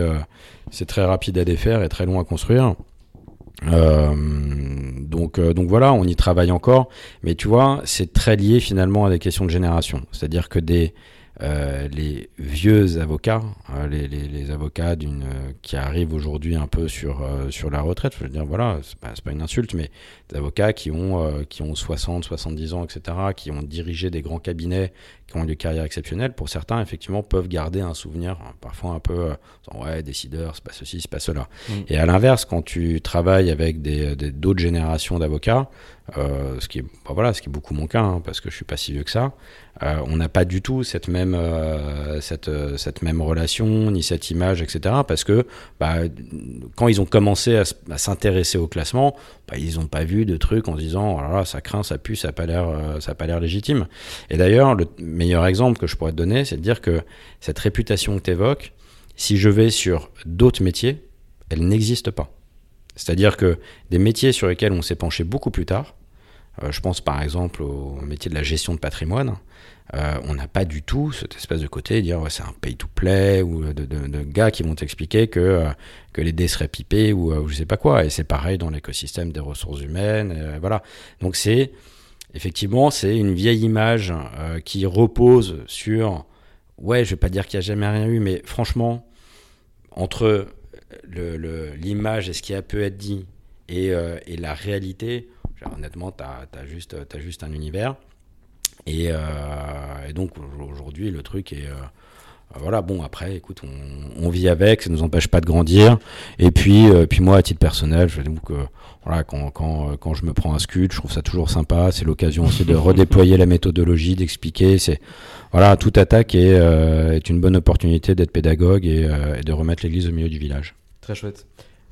Speaker 2: c'est très rapide à défaire et très long à construire euh, donc, euh, donc voilà, on y travaille encore, mais tu vois, c'est très lié finalement à des questions de génération. C'est-à-dire que des, euh, les vieux avocats, les, les, avocats d'une qui arrivent aujourd'hui un peu sur sur la retraite, je veux dire voilà, c'est pas, pas une insulte, mais des avocats qui ont qui ont 60, 70 ans, etc., qui ont dirigé des grands cabinets, qui ont eu des carrières exceptionnelles. Pour certains, effectivement, peuvent garder un souvenir parfois un peu ouais décideur, c'est pas ceci, c'est pas cela. Mm. Et à l'inverse, quand tu travailles avec des d'autres générations d'avocats, euh, ce qui est bah voilà, ce qui est beaucoup mon cas, hein, parce que je suis pas si vieux que ça. Euh, on n'a pas du tout cette même euh, cette cette même relation ni cette image, etc. Parce que bah, quand ils ont commencé à, s'intéresser au classement, bah, ils n'ont pas vu de trucs en se disant oh ça craint, ça pue, ça a pas l'air ça a pas l'air légitime. Et d'ailleurs, le meilleur exemple que je pourrais te donner, c'est de dire que cette réputation que tu évoques, si je vais sur d'autres métiers, elle n'existe pas. C'est-à-dire que des métiers sur lesquels on s'est penché beaucoup plus tard, euh, je pense par exemple au métier de la gestion de patrimoine. Euh, on n'a pas du tout cette espèce de côté dire c'est un pay to play ou de, gars qui vont t'expliquer que, euh, que les dés seraient pipés ou, ou je sais pas quoi. Et c'est pareil dans l'écosystème des ressources humaines. voilà. Donc c'est effectivement c'est une vieille image qui repose sur ouais je vais pas dire qu'il y a jamais rien eu, mais franchement entre l'image et ce qui a pu être dit et la réalité, honnêtement, tu as, juste, juste un univers. Et, euh, donc aujourd'hui, le truc est. Euh, voilà, bon, après, écoute, on, vit avec, ça ne nous empêche pas de grandir. Et puis, euh, puis moi, à titre personnel, je que voilà, quand, quand, quand je me prends un scud, je trouve ça toujours sympa. C'est l'occasion aussi de redéployer la méthodologie, d'expliquer. C'est voilà, toute attaque est, est une bonne opportunité d'être pédagogue et, et de remettre l'église au milieu du village.
Speaker 1: Très chouette.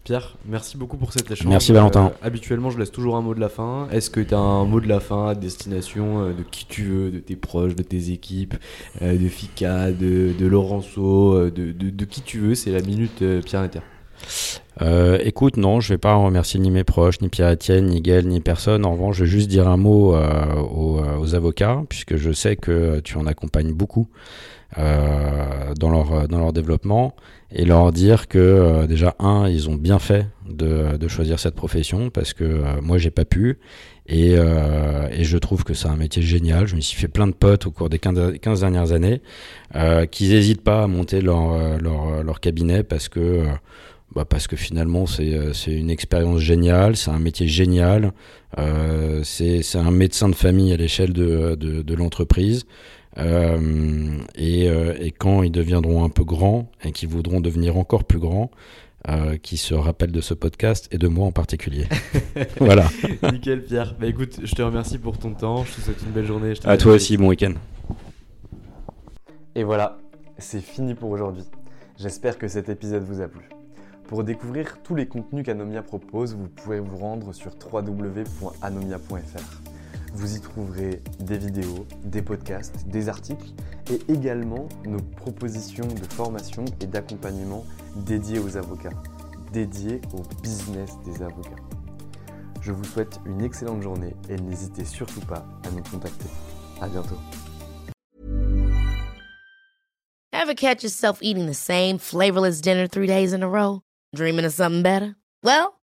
Speaker 1: Pierre, merci beaucoup pour cet échange.
Speaker 2: Merci Valentin.
Speaker 1: Euh, habituellement, je laisse toujours un mot de la fin. Est-ce que tu as un mot de la fin à destination euh, de qui tu veux, de tes proches, de tes équipes, euh, de Fika, de, de Laurenceau, de, de, qui tu veux? C'est la minute Pierre Inter.
Speaker 2: écoute, non, je vais pas remercier ni mes proches, ni Pierre-Etienne, ni Gaël, ni personne. En revanche, je vais juste dire un mot aux, aux, avocats, puisque je sais que tu en accompagnes beaucoup dans, leur, dans leur développement et leur dire que euh, déjà un ils ont bien fait de, de, choisir cette profession parce que euh, moi j'ai pas pu Et, euh, et, je trouve que c'est un métier génial. Je me suis fait plein de potes au cours des 15, 15 dernières années euh, qui n'hésitent pas à monter leur, euh, leur, leur cabinet parce que, euh, bah parce que finalement c'est une expérience géniale, c'est un métier génial, euh, c'est un médecin de famille à l'échelle de, de l'entreprise. Euh, et, et, quand ils deviendront un peu grands et qu'ils voudront devenir encore plus grands, euh, qui se rappelle de ce podcast et de moi en particulier. voilà.
Speaker 1: Nickel Pierre. Bah écoute, je te remercie pour ton temps, je te souhaite une belle journée. Je
Speaker 2: à toi aussi, bon week-end.
Speaker 1: Et voilà, c'est fini pour aujourd'hui. J'espère que cet épisode vous a plu. Pour découvrir tous les contenus qu'Anomia propose, vous pouvez vous rendre sur www.anomia.fr. Vous y trouverez des vidéos, des podcasts, des articles et également nos propositions de formation et d'accompagnement dédiées aux avocats, dédiées au business des avocats. Je vous souhaite une excellente journée et n'hésitez surtout pas à nous contacter. À bientôt.
Speaker 4: Ever catch yourself eating the same flavorless dinner three days in a row? Dreaming of something better? Well,